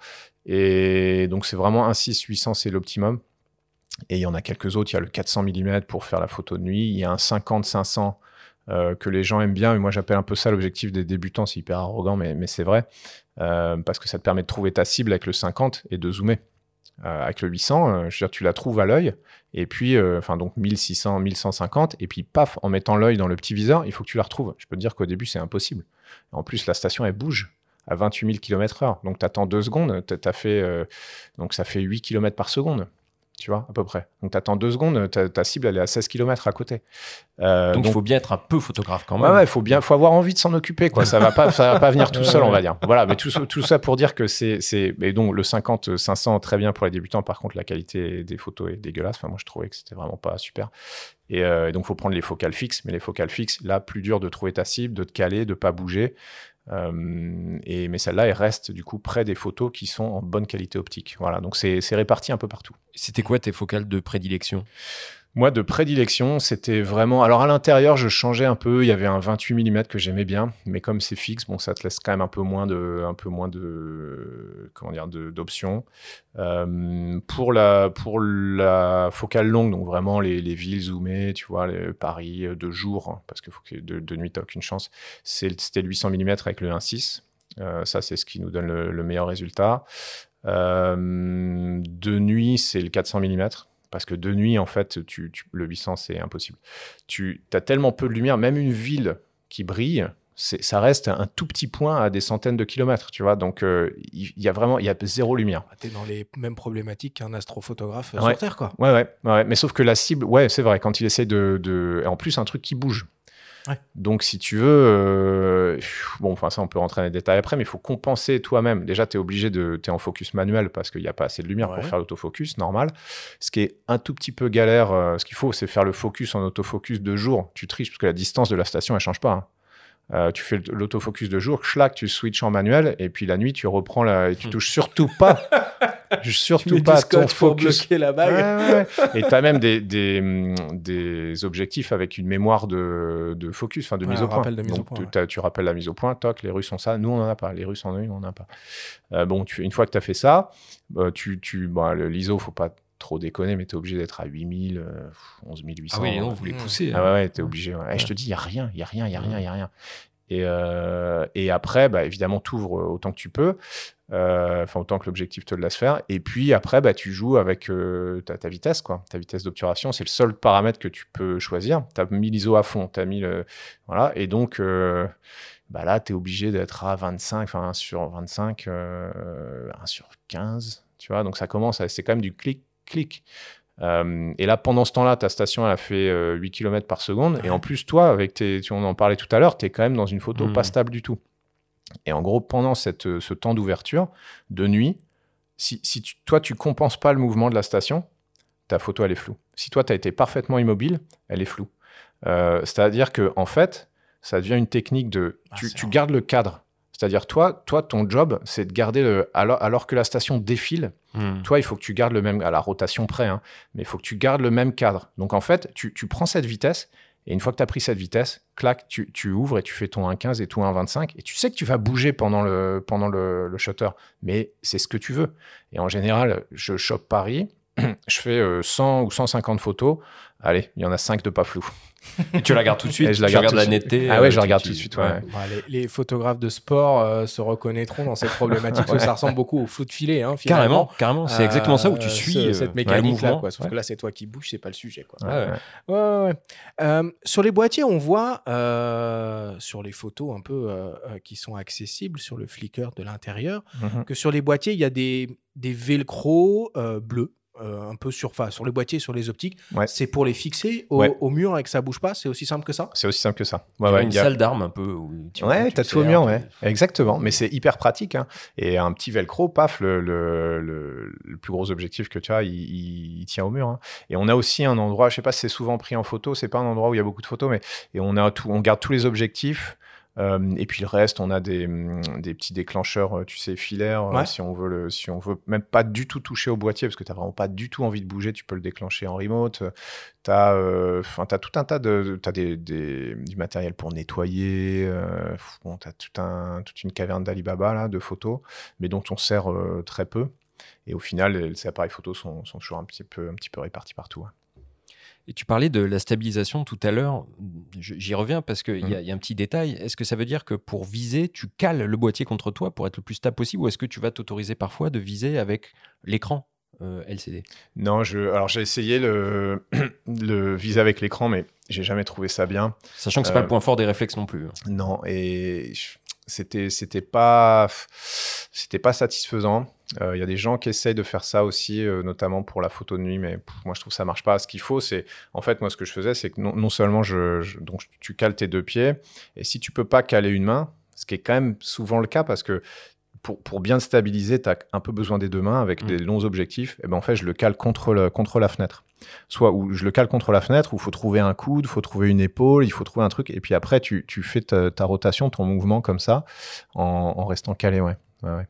Et donc, c'est vraiment 1.6, 800, c'est l'optimum. Et il y en a quelques autres. Il y a le 400 mm pour faire la photo de nuit. Il y a un 50-500 euh, que les gens aiment bien. Et moi, j'appelle un peu ça l'objectif des débutants. C'est hyper arrogant, mais, mais c'est vrai. Euh, parce que ça te permet de trouver ta cible avec le 50 et de zoomer. Euh, avec le 800, euh, tu la trouves à l'œil, et puis, euh, enfin, donc 1600, 1150, et puis paf, en mettant l'œil dans le petit viseur, il faut que tu la retrouves. Je peux te dire qu'au début, c'est impossible. En plus, la station, elle bouge à 28 000 km/h. Donc, tu attends deux secondes, t'as- t'as fait, donc ça fait 8 km par seconde, tu vois, à peu près. Donc, tu attends deux secondes, ta, cible, elle est à 16 km à côté. Euh, Donc il faut bien être un peu photographe quand même. ouais, faut bien, faut avoir envie de s'en occuper, quoi. Ça va pas, ça va pas venir tout seul, on va dire. Voilà, mais tout, ça- tout ça pour dire que c'est, c'est, et donc le 50, 500, très bien pour les débutants. Par contre, la qualité des photos est dégueulasse. Enfin, moi, je trouvais que c'était vraiment pas super. Et, euh, et donc, faut prendre les focales fixes, mais les focales fixes, là, plus dur de trouver ta cible, de te caler, de pas bouger. Euh, et, mais celle-là, elle reste du coup près des photos qui sont en bonne qualité optique. Voilà, donc c'est, réparti un peu partout. C'était quoi tes focales de prédilection? Moi, de prédilection, c'était vraiment. Alors, à l'intérieur, je changeais un peu. Il y avait un 28 mm que j'aimais bien, mais comme c'est fixe, bon, ça te laisse quand même un peu moins de, un peu moins de, comment dire, d'options. Euh, pour la, pour la focale longue, donc vraiment les, les villes zoomées, tu vois, Paris euh, de jour, hein, parce que, de, de nuit, t'as aucune chance. C'était le 800 mm avec le 1.6. Euh, ça, c'est ce qui nous donne le, le meilleur résultat. De nuit, c'est le 400 mm. Parce que de nuit, en fait, tu, tu- le 800, c'est impossible. Tu as tellement peu de lumière, même une ville qui brille, ça reste un tout petit point à des centaines de kilomètres, tu vois. Donc, euh, il y, a vraiment il y a zéro lumière. Ah, T'es dans les mêmes problématiques qu'un astrophotographe Ouais. sur Terre, quoi. Ouais, ouais, ouais. Mais sauf que la cible, ouais, c'est vrai, quand il essaie de. de... et En plus, un truc qui bouge. Ouais. Donc, si tu veux. euh, Bon, enfin, ça, on peut rentrer dans les détails après, mais il faut compenser toi-même. Déjà, tu es obligé de. Tu es en focus manuel parce qu'il n'y a pas assez de lumière Ouais. pour faire l'autofocus, normal. Ce qui est un tout petit peu galère, euh, ce qu'il faut, c'est faire le focus en autofocus de jour. Tu triches parce que la distance de la station, elle change pas. hein. Euh, tu fais l'autofocus de jour, schlac, tu switches en manuel, et puis la nuit, tu reprends la. Et tu Hmm. touches surtout pas. *laughs* Tu surtout mets pas ton pour focus. bloquer la bague. Ouais, ouais, ouais. *laughs* Et tu as même des, des, hum, des objectifs avec une mémoire de, de focus, enfin de Ouais, mise au point. rappel de mise au Donc, point, tu- tu rappelles la mise au point, toc, les Russes ont ça, nous on en a pas. Les Russes en ont une, on en a pas. Euh, bon, tu, une fois que tu as fait ça, bah, tu, tu, bah, le- l'ISO, faut pas trop déconner, mais tu es obligé d'être à 8000, euh, 11800. Ah oui, non, vous Mmh. les poussez. Ah hein. ouais, ouais, t'es obligé. ouais. Et je te dis, il n'y a rien, il n'y a rien, il n'y a rien, il n'y a rien. Et, euh, et après, bah, évidemment, tu ouvres autant que tu peux, euh, enfin autant que l'objectif te le laisse faire. Et puis après, bah, tu joues avec euh, ta, ta vitesse, quoi. Ta vitesse d'obturation, c'est le seul paramètre que tu peux choisir. Tu as mis l'ISO à fond, tu as mis le. Voilà. Et donc, euh, bah là, tu es obligé d'être à 25, enfin 1 sur 25, euh, 1 sur 15, tu vois. Donc ça commence, à- c'est quand même du clic-clic. Euh, et là, pendant ce temps-là, ta station, elle a fait euh, 8 km par seconde. Et en plus, toi, avec tes, tu, on en parlait tout à l'heure, tu es quand même dans une photo Mhm. pas stable du tout. Et en gros, pendant cette, euh, ce temps d'ouverture, de nuit, si, si tu- toi, tu compenses pas le mouvement de la station, ta photo, elle est floue. Si toi, tu as été parfaitement immobile, elle est floue. Euh, C'est-à-dire que en fait, ça devient une technique de... Ah, tu, gardes le cadre. C'est-à-dire, toi, toi, ton job, c'est de garder le... Alors, alors que la station défile, Hmm. toi, il faut que tu gardes le même, à la rotation près, hein, mais il faut que tu gardes le même cadre. Donc en fait, tu, tu prends cette vitesse, et une fois que tu as pris cette vitesse, clac, tu, tu ouvres et tu fais ton 1.15 et tout 1.25, et tu sais que tu vas bouger pendant le, pendant le, le shutter, mais c'est ce que tu veux. Et en général, je chope Paris, *clears throat* je fais euh, 100 ou 150 photos, allez, il y en a 5 de pas flou. Et tu la regardes tout de suite. Et je la tu garde la netteté. Ah ouais, euh, je tu- regarde tu- tout de suite, ouais. Bah, les, les photographes de sport euh, se reconnaîtront dans cette problématique. parce que Ça ressemble beaucoup au flou de filet. Hein. Carrément, carrément. C'est exactement ça où tu Euh, suis ce- euh, cette mouvement. quoi. Sauf Ouais. que là, c'est toi qui bouges, c'est pas le sujet. Quoi. Ouais, ouais. Ouais, ouais, ouais. Euh, sur les boîtiers, on voit euh, sur les photos un peu euh, euh, qui sont accessibles sur le Flickr de l'intérieur Mhm. que sur les boîtiers, il y a des, des velcro euh, bleus. Euh, un peu sur, enfin, sur les boîtiers, sur les optiques, Ouais. c'est pour les fixer au, Ouais. au mur et que ça bouge pas. C'est aussi simple que ça? C'est aussi simple que ça. Il y Ouais, a ouais, une a- salle d'armes un peu. Où tu, Ouais, tu t'as tout au mur, ouais. Exactement. Mais c'est hyper pratique. hein. Et un petit velcro, paf, le, le, le, le plus gros objectif que tu as, il, il- il tient au mur. hein. Et on a aussi un endroit, je sais pas si c'est souvent pris en photo, c'est pas un endroit où il y a beaucoup de photos, mais et on, a tout, on garde tous les objectifs. Euh, et puis le reste, on a des, des petits déclencheurs, euh, tu sais, filaires. euh, Ouais. si on veut le, si on veut même pas du tout toucher au boîtier, parce que t'as vraiment pas du tout envie de bouger, tu peux le déclencher en remote. Tu as, as tout un tas de. Tu as des, des- du matériel pour nettoyer. euh, bon, tu as tout un, toute une caverne d'Alibaba là, de photos, mais dont on sert euh, très peu. Et au final, ces appareils photos sont, sont toujours un petit peu, un petit peu répartis partout. hein. Et tu parlais de la stabilisation tout à l'heure. J'y reviens parce qu'il Mm. y, a- il y a un petit détail. Est-ce que ça veut dire que pour viser, tu cales le boîtier contre toi pour être le plus stable possible ou est-ce que tu vas t'autoriser parfois de viser avec l'écran euh, LCD Non, je, alors j'ai essayé le, *clears throat* le viser avec l'écran, mais j'ai jamais trouvé ça bien. Sachant que c'est pas Euh, le point fort des réflexes non plus. hein. Non, et c'était c'était pas c'était pas satisfaisant. Euh, Il y a des gens qui essayent de faire ça aussi, euh, notamment pour la photo de nuit, mais pff, moi je trouve que ça marche pas. Ce qu'il faut, c'est en fait moi ce que je faisais, c'est que non, non seulement je, je- donc tu cales tes deux pieds, et si tu peux pas caler une main, ce qui est quand même souvent le cas parce que pour, pour bien te stabiliser, tu as un peu besoin des deux mains avec Mm. des longs objectifs. Et ben en fait, je le cale contre, le, contre la fenêtre. Soit où je le cale contre la fenêtre, où il faut trouver un coude, il faut trouver une épaule, il faut trouver un truc. Et puis après, tu, tu fais ta, ta rotation, ton mouvement comme ça, en, en restant calé. Ouais. Ouais, ouais.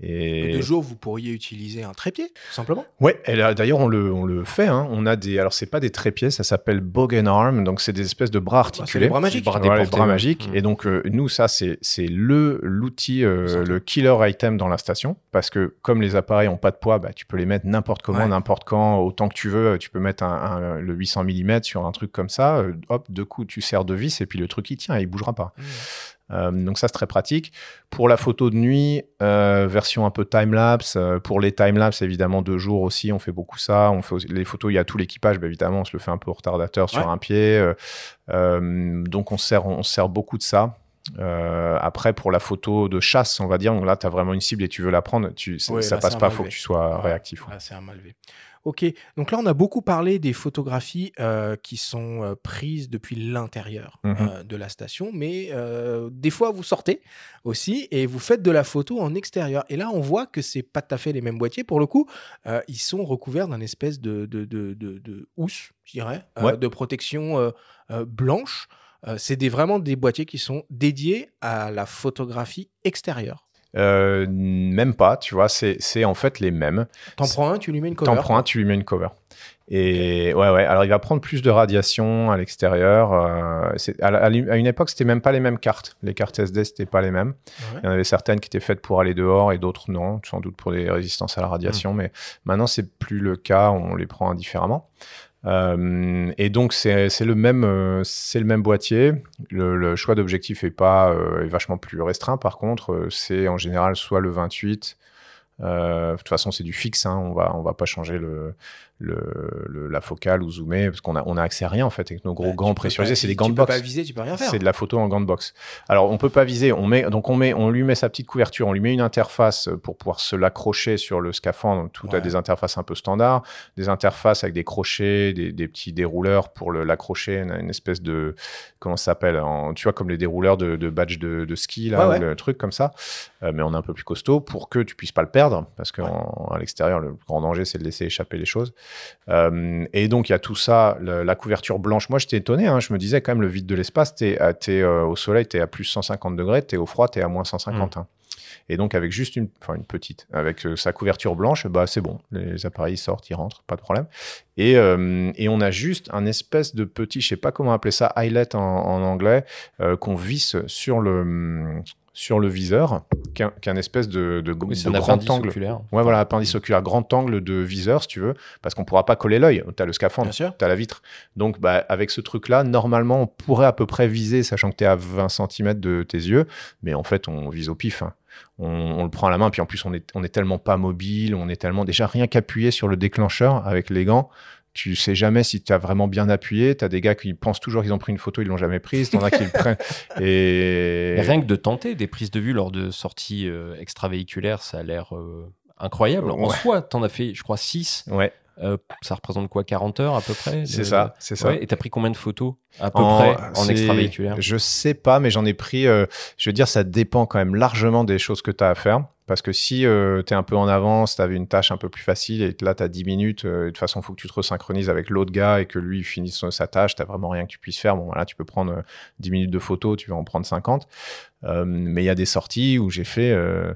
Et... De jour, vous pourriez utiliser un trépied, tout simplement. Ouais, et là, d'ailleurs, on le, on le fait. hein. On a des. Alors, c'est pas des trépieds, ça s'appelle bogen arm. Donc, c'est des espèces de bras Bah, articulés. les bras magiques. bras déportés, bras ouais. magiques. Mm. Et donc, euh, nous, ça, c'est c'est le l'outil, euh, le killer item dans la station. Parce que comme les appareils ont pas de poids, bah, tu peux les mettre n'importe comment, Ouais. n'importe quand, autant que tu veux. Tu peux mettre un, un- le 800 mm sur un truc comme ça. euh, hop, deux coups, tu serres de vis et puis le truc, il tient et il bougera pas. Mmh. Euh, donc ça, c'est très pratique. Pour la photo de nuit, euh, version un peu time-lapse. euh, pour les time-lapse, évidemment, de jour aussi, on fait beaucoup ça. On fait aussi- les photos, il y a tout l'équipage, bah, évidemment, on se le fait un peu retardateur sur Ouais. un pied. donc on sert, on sert beaucoup de ça. Euh, après, pour la photo de chasse, on va dire, donc là, tu as vraiment une cible et tu veux la prendre, tu, ça, Ouais, ça là, passe pas, faut que tu sois Ouais. réactif. ouais. C'est un mal. Ok, donc là on a beaucoup parlé des photographies euh, qui sont euh, prises depuis l'intérieur Mhm. euh, de la station, mais des fois vous sortez aussi et vous faites de la photo en extérieur. Et là on voit que c'est pas tout à fait les mêmes boîtiers. Pour le coup, ils sont recouverts d'un espèce de, de, de, de- de housse, je dirais, Ouais. de protection blanche. C'est des, vraiment des boîtiers qui sont dédiés à la photographie extérieure. Euh, même pas, tu vois, c'est en fait les mêmes. T'en prends un, tu lui mets une cover. T'en prends un, tu lui mets une cover. Et ouais, ouais. Alors, il va prendre plus de radiation à l'extérieur. euh, à, une époque, c'était même pas les mêmes cartes. Les cartes SD, c'était pas les mêmes. Ouais. Il y en avait certaines qui étaient faites pour aller dehors et d'autres non, sans doute pour des résistances à la radiation. Mais maintenant, c'est plus le cas. On les prend indifféremment. Euh, et donc c'est le même euh, c'est le même boîtier. Le, choix d'objectif est pas euh, est vachement plus restreint. Par contre, c'est en général soit le 28. euh, de toute façon, c'est du fixe. Hein, on va on va pas changer le, le, le- la focale ou zoomer parce qu'on a on a accès à rien en fait avec nos gros Bah, gants pressurisés. C'est des gants de Tu peux pas viser, tu peux rien faire. C'est de la photo en gants de boxe. Alors, on peut pas viser. On met, donc, on met, on lui met sa petite couverture, on lui met une interface pour pouvoir se l'accrocher sur le scaphandre. Donc, tout Ouais. a des interfaces un peu standards, des interfaces avec des crochets, des, des petits dérouleurs pour l'accrocher, une, une espèce de, comment ça s'appelle, en- tu vois, comme les dérouleurs de, de badge de, de ski, là, Ouais, ou ouais. le truc comme ça. Euh, mais on est un peu plus costaud pour que tu puisses pas le perdre, parce qu'à Ouais. l'extérieur, le grand danger, c'est de laisser échapper les choses. Euh, et donc, il y a tout ça, le- la couverture blanche. Moi, j'étais étonné. hein, je me disais quand même, le vide de l'espace, t'es, t'es, euh, au soleil, tu es à plus 150 degrés, tu es au froid, tu es à moins 150. Mm. hein. Et donc, avec juste une, enfin, une petite, avec euh, sa couverture blanche, bah, c'est bon. Les appareils sortent, ils rentrent, pas de problème. Et, euh, et on a juste un espèce de petit, je sais pas comment appeler ça, eyelet en, en anglais, euh, qu'on visse sur le, sur le viseur, qui est un, qui est un espèce de, de, Oui, c'est de un grand appendice angle. oculaire. Ouais, voilà, appendice oculaire, grand angle de viseur, si tu veux, parce qu'on pourra pas coller l'œil. Tu as le scaphandre, tu as la vitre. Donc, bah, avec ce truc-là, normalement, on pourrait à peu près viser, sachant que tu es à 20 cm de tes yeux, mais en fait, on vise au pif. hein. On, on le prend à la main, puis en plus, on est, on est tellement pas mobile, on est tellement déjà rien qu'appuyé sur le déclencheur avec les gants. Tu sais jamais si tu as vraiment bien appuyé. Tu as des gars qui pensent toujours qu'ils ont pris une photo, ils l'ont jamais prise. T'en as qui le prennent. *laughs* Et Mais rien que de tenter des prises de vue lors de sorties euh, extravéhiculaires, ça a l'air euh, incroyable. En Ouais. soi, t'en as fait, je crois, 6. ouais, ça représente quoi 40 heures à peu près c'est ça, c'est ça. Ouais, et t'as pris combien de photos à peu En- près en extravéhiculaire? Je sais pas, mais j'en ai pris. euh, je veux dire, ça dépend quand même largement des choses que tu as à faire. Parce que si tu es un peu en avance, tu avais une tâche un peu plus facile et là, tu as 10 minutes, euh, de toute façon, il faut que tu te resynchronises avec l'autre gars et que lui finisse sa tâche, tu vraiment rien que tu puisses faire. Bon, voilà, tu peux prendre euh, 10 minutes de photo, tu vas en prendre 50. Euh, mais il y a des sorties où j'ai fait euh,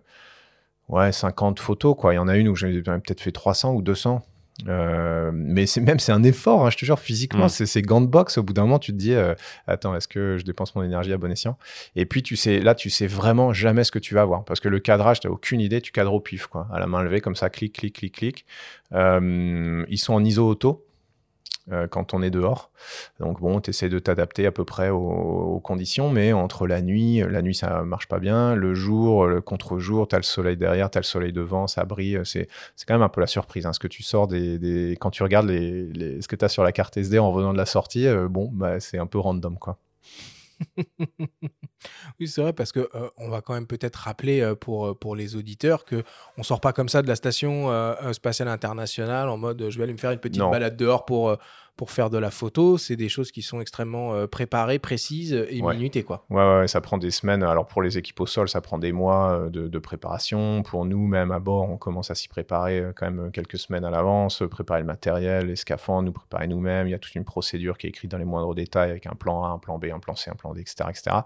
ouais, 50 photos. quoi. Il y en a une où j'ai peut-être fait 300 ou 200. Euh, mais c'est même c'est un effort, hein, je te jure, physiquement, Mm. c'est c'est gants de boxe. Au bout d'un moment, tu te dis, euh, attends, est-ce que je dépense mon énergie à bon escient? Et puis tu sais, là, tu sais vraiment jamais ce que tu vas avoir, parce que le cadrage, t'as aucune idée, tu cadres au pif, quoi, à la main levée comme ça, clic, clic, clic, clic. Euh, ils sont en ISO auto. Euh, quand on est dehors. Donc bon, tu essaies de t'adapter à peu près aux, conditions, mais entre la nuit, la nuit ça marche pas bien, le jour, le contre-jour, tu as le soleil derrière, tu as le soleil devant, ça brille, c'est quand même un peu la surprise. Hein, ce que tu sors des, quand tu regardes les, ce que tu as sur la carte SD en revenant de la sortie, euh, bon, bah, c'est un peu random quoi. *laughs* Oui, c'est vrai, parce que euh, on va quand même peut-être rappeler euh, pour, euh, pour les auditeurs que on sort pas comme ça de la station euh, spatiale internationale en mode je vais aller me faire une petite Non. balade dehors pour, pour faire de la photo. C'est des choses qui sont extrêmement euh, préparées, précises et Ouais. minutées, quoi. Ouais, ouais, ça prend des semaines. Alors pour les équipes au sol, ça prend des mois euh, de, de préparation. Pour nous, même à bord, on commence à s'y préparer euh, quand même quelques semaines à l'avance, préparer le matériel, les scaphandres, nous préparer nous-mêmes. Il y a toute une procédure qui est écrite dans les moindres détails avec un plan A, un plan B, un plan C, un plan D, etc. etc.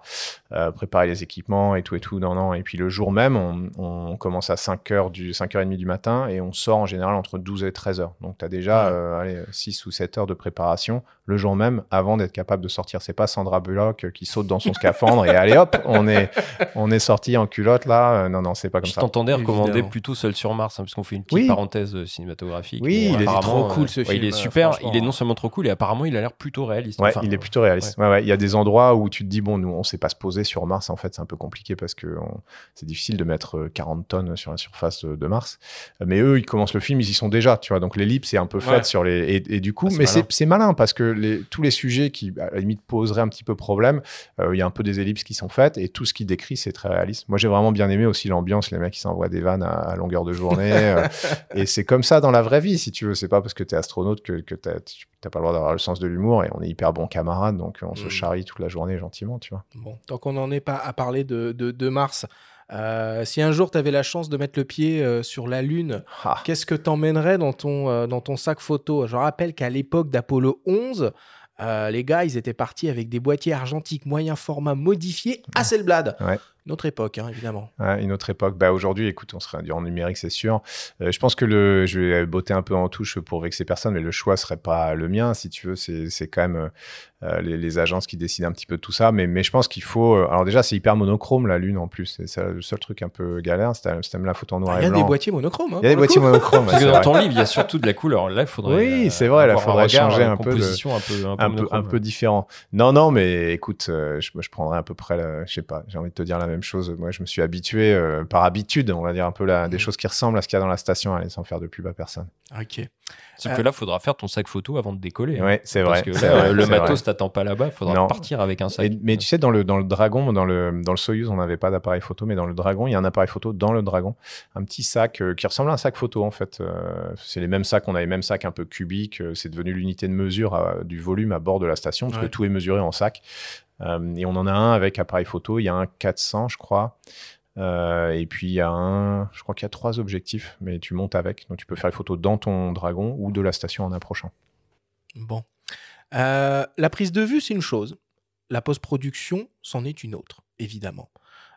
Euh, préparer les équipements et tout et tout. Non, non. Et puis le jour même, on, on commence à 5h du, 5h30 du matin et on sort en général entre 12 et 13 heures. Donc tu as déjà Ouais. euh, allez, 6 ou 7 heures de préparation le jour même avant d'être capable de sortir. C'est pas Sandra Bullock euh, qui saute dans son scaphandre et allez hop, on est, on est sorti en culotte là. Euh, non, non, c'est pas comme Je ça. t'entendais recommander plutôt Seul sur Mars, hein, puisqu'on fait une petite Oui. parenthèse euh, cinématographique. Oui, il est trop cool, ce ouais, film, Il est super, il est non seulement trop cool, et apparemment il a l'air plutôt réaliste. Ouais, Enfin, il est plutôt réaliste. Ouais. Ouais, Il y a des endroits où tu te dis, bon, nous, on sait pas se poser sur Mars. En fait, c'est un peu compliqué parce que on- c'est difficile de mettre euh, 40 tonnes sur la surface de Mars. Mais eux, ils commencent le film, ils y sont déjà, tu vois. Donc l'ellipse est un peu faite Ouais. sur les. Et, et du coup, Ah, mais c'est. C'est malin parce que les, tous les sujets qui, à la limite, poseraient un petit peu problème, euh, il y a un peu des ellipses qui sont faites et tout ce qui décrit, c'est très réaliste. Moi, j'ai vraiment bien aimé aussi l'ambiance, les mecs qui s'envoient des vannes à, à longueur de journée. *laughs* euh, et c'est comme ça dans la vraie vie, si tu veux. C'est pas parce que tu es astronaute que, que t'as- tu n'as pas le droit d'avoir le sens de l'humour et on est hyper bons camarades, donc on se Mm. charrie toute la journée gentiment, tu vois. Bon, tant qu'on n'en est pas à parler de, de, de Mars, euh, si un jour tu avais la chance de mettre le pied euh, sur la Lune, Ah. qu'est-ce que t'emmènerais dans ton, euh, dans ton sac photo? Je rappelle qu'à l'époque d'Apollo 11, euh, les gars, ils étaient partis avec des boîtiers argentiques moyen format modifiés Hasselblad. Ouais. Une autre époque, hein, évidemment. une autre époque. Bah, Aujourd'hui, écoute, on serait en numérique, c'est sûr. Euh, je pense que le, je vais botter un peu en touche pour vexer personne, mais le choix serait pas le mien, si tu veux. C'est quand même euh, les, agences qui décident un petit peu de tout ça. Mais, mais je pense qu'il faut. Euh, alors, déjà, c'est hyper monochrome, la Lune, en plus. C'est le seul truc un peu galère. C'est la photo en noir et blanc. Il y a des boîtiers monochromes. Hein, il y a des boîtiers monochromes. *laughs* Parce que dans ton livre, il y a surtout de la couleur. Là, il faudrait. Oui, c'est vrai. Là, il faudrait changer un peu. un peu, un peu, différent. Non, non, mais écoute, je, je prendrais à peu près, je sais pas, j'ai envie de te dire la même chose. Moi, je me suis habitué euh, par habitude, on va dire un peu la, des mm. choses qui ressemblent à ce qu'il y a dans la station, allez, sans faire de pub à personne. Ok. Sauf que là, il faudra faire ton sac photo avant de décoller. Hein. Oui, c'est vrai. Parce que le matos t'attend pas là-bas, il faudra partir avec un sac. mais tu sais, dans le, dans le Dragon, dans le, dans le Soyuz, on n'avait pas d'appareil photo, mais dans le Dragon, il y a un appareil photo dans le Dragon. Un petit sac euh, qui ressemble à un sac photo, en fait. Euh, c'est les mêmes sacs, on a les mêmes sacs un peu cubiques. c'est devenu l'unité de mesure du volume à bord de la station, parce que tout est mesuré en sac. Et on en a un avec appareil photo, il y a un 400, je crois. Euh, et puis il y a un, je crois qu'il y a trois objectifs, mais tu montes avec, donc tu peux faire les photos dans ton dragon ou de la station en approchant. Bon, euh, la prise de vue c'est une chose, la post-production c'en est une autre, évidemment.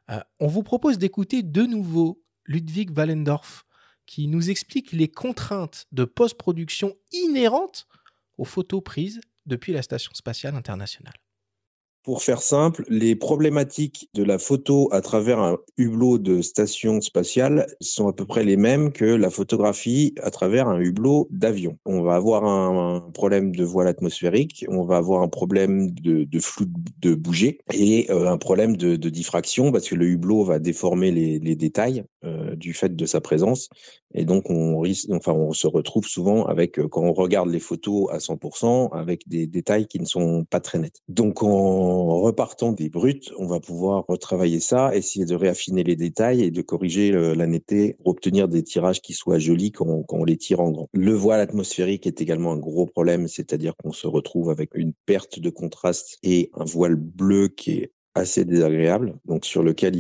Euh, on vous propose d'écouter de nouveau Ludwig Wallendorf qui nous explique les contraintes de post-production inhérentes aux photos prises depuis la Station spatiale internationale. Pour faire simple, les problématiques de la photo à travers un hublot de station spatiale sont à peu près les mêmes que la photographie à travers un hublot d'avion. On va avoir un, problème de voile atmosphérique, on va avoir un problème de, flou de bouger et euh, un problème de, diffraction parce que le hublot va déformer les, détails euh, du fait de sa présence et donc on risque, enfin on se retrouve souvent avec euh, quand on regarde les photos à 100% avec des détails qui ne sont pas très nets. Donc on en repartant des brutes, on va pouvoir retravailler ça, essayer de réaffiner les détails et de corriger la netteté pour obtenir des tirages qui soient jolis quand on, les tire en grand. Le voile atmosphérique est également un gros problème, c'est-à-dire qu'on se retrouve avec une perte de contraste et un voile bleu qui est assez désagréable, donc sur lequel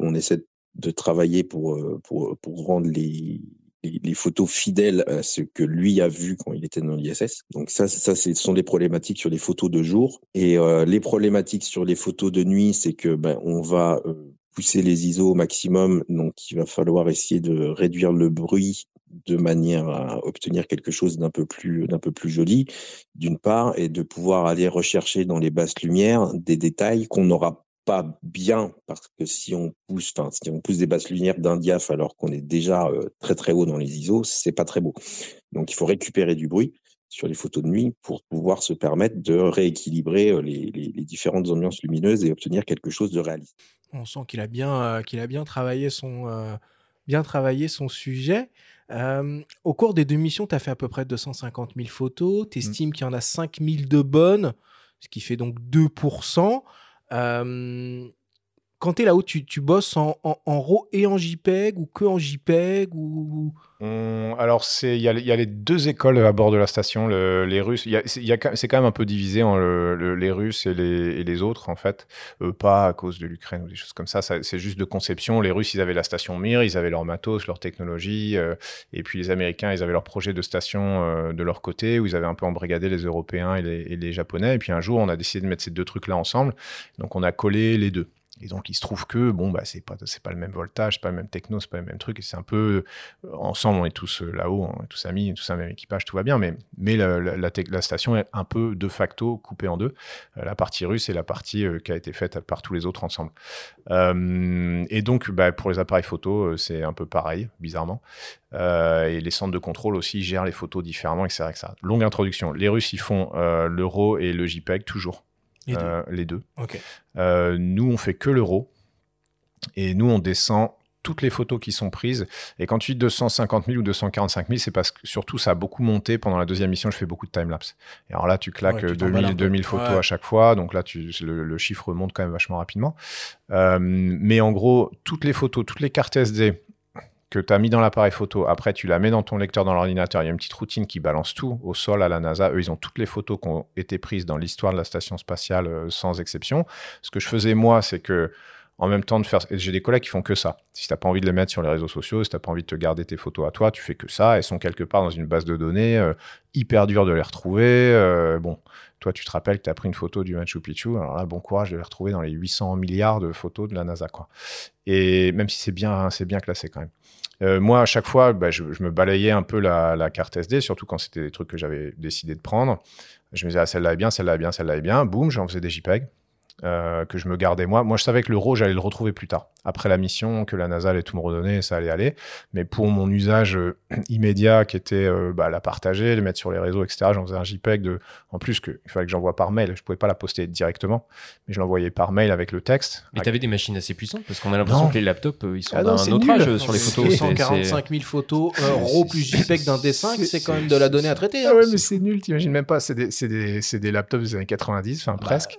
on essaie de travailler pour, euh, pour rendre les, les, photos fidèles à ce que lui a vu quand il était dans l'ISS. Donc ça, ça, ce sont des problématiques sur les photos de jour. Et euh, les problématiques sur les photos de nuit, c'est que ben, on va euh, pousser les ISO au maximum. Donc il va falloir essayer de réduire le bruit de manière à obtenir quelque chose d'un peu plus d'un peu plus joli d'une part et de pouvoir aller rechercher dans les basses lumières des détails qu'on n'aura pas bien parce que si on pousse, enfin si on pousse des basses lumières d'un diaph alors qu'on est déjà euh, très très haut dans les ISO, c'est pas très beau. Donc il faut récupérer du bruit sur les photos de nuit pour pouvoir se permettre de rééquilibrer euh, les, les, différentes ambiances lumineuses et obtenir quelque chose de réaliste. On sent qu'il a bien euh, qu'il a bien travaillé son bien travaillé son sujet. au cours des deux missions, tu as fait à peu près 250 000 photos. Tu mmh. estimes qu'il y en a 5 000 de bonnes, ce qui fait donc 2% Um, quand tu es là-haut, tu, tu bosses en, en, RAW et en JPEG ou que en JPEG ou... alors, il y, a les deux écoles à bord de la station. les Russes, c'est quand même un peu divisé en les Russes et les, autres, en fait. Euh, pas à cause de l'Ukraine ou des choses comme ça. c'est juste de conception. Les Russes, ils avaient la station Mir, ils avaient leur matos, leur technologie. Euh, et puis les Américains, ils avaient leur projet de station euh, de leur côté, où ils avaient un peu embrigadé les Européens et les, et les Japonais. Et puis un jour, on a décidé de mettre ces deux trucs-là ensemble. Donc, on a collé les deux. Et donc, il se trouve que, bon, bah, c'est pas, c'est pas le même voltage, c'est pas le même techno, c'est pas le même truc. Et c'est un peu, euh, ensemble, on est tous euh, là-haut, on est tous amis, tous un même équipage, tout va bien. Mais, mais la, station est un peu de facto coupée en deux. Euh, la partie russe et la partie qui a été faite par tous les autres ensemble. et donc, bah, pour les appareils photo, c'est un peu pareil, bizarrement. et les centres de contrôle aussi gèrent les photos différemment, etc. ça Longue introduction. Les Russes, ils font l'euro et le JPEG toujours. Les deux. Euh, euh, nous, on fait que l'euro. Et nous, on descend toutes les photos qui sont prises. Et quand tu dis 250 000 ou 245 000, c'est parce que surtout ça a beaucoup monté pendant la deuxième mission. Je fais beaucoup de timelapse. Et alors là, tu claques 2000, 2000 photos à chaque fois. Donc là, tu, le, chiffre monte quand même vachement rapidement. Euh, mais en gros, toutes les photos, toutes les cartes SD que tu as mis dans l'appareil photo, après tu la mets dans ton lecteur dans l'ordinateur, il y a une petite routine qui balance tout au sol à la NASA. Eux, ils ont toutes les photos qui ont été prises dans l'histoire de la station spatiale euh, sans exception. Ce que je faisais moi, c'est que en même temps de faire. J'ai des collègues qui font que ça. Si t'as pas envie de les mettre sur les réseaux sociaux, si t'as pas envie de te garder tes photos à toi, tu fais que ça. Elles sont quelque part dans une base de données, euh, hyper dur de les retrouver. Euh, bon, toi, tu te rappelles que as pris une photo du Machu Picchu. Alors là, bon courage de les retrouver dans les 800 milliards de photos de la NASA, quoi. Et même si c'est bien, c'est bien classé quand même. Euh, moi, à chaque fois, bah, je, me balayais un peu la, la, carte SD, surtout quand c'était des trucs que j'avais décidé de prendre. Je me disais, ah, celle-là est bien, celle-là est bien, celle-là est bien. Boum, j'en faisais des JPEG. Euh, que je me gardais moi. Moi, je savais que le RAW, j'allais le retrouver plus tard. Après la mission, que la NASA allait tout me redonner, ça allait aller. Mais pour mon usage euh, *clears throat* immédiat, qui était euh, bah, la partager, le mettre sur les réseaux, etc., j'en faisais un JPEG de. En plus, que, il fallait que j'envoie par mail. Je pouvais pas la poster directement, mais je l'envoyais par mail avec le texte. Mais tu avais des machines assez puissantes parce qu'on a l'impression que les laptops, ils sont ah d'un autre âge sur les photos. 145 000 photos, RAW plus JPEG d'un D5, c'est quand même de la donnée à traiter. Hein. Ah ouais, mais c'est nul, t'imagines même pas. C'est des, des, des, laptops des années 90, enfin presque.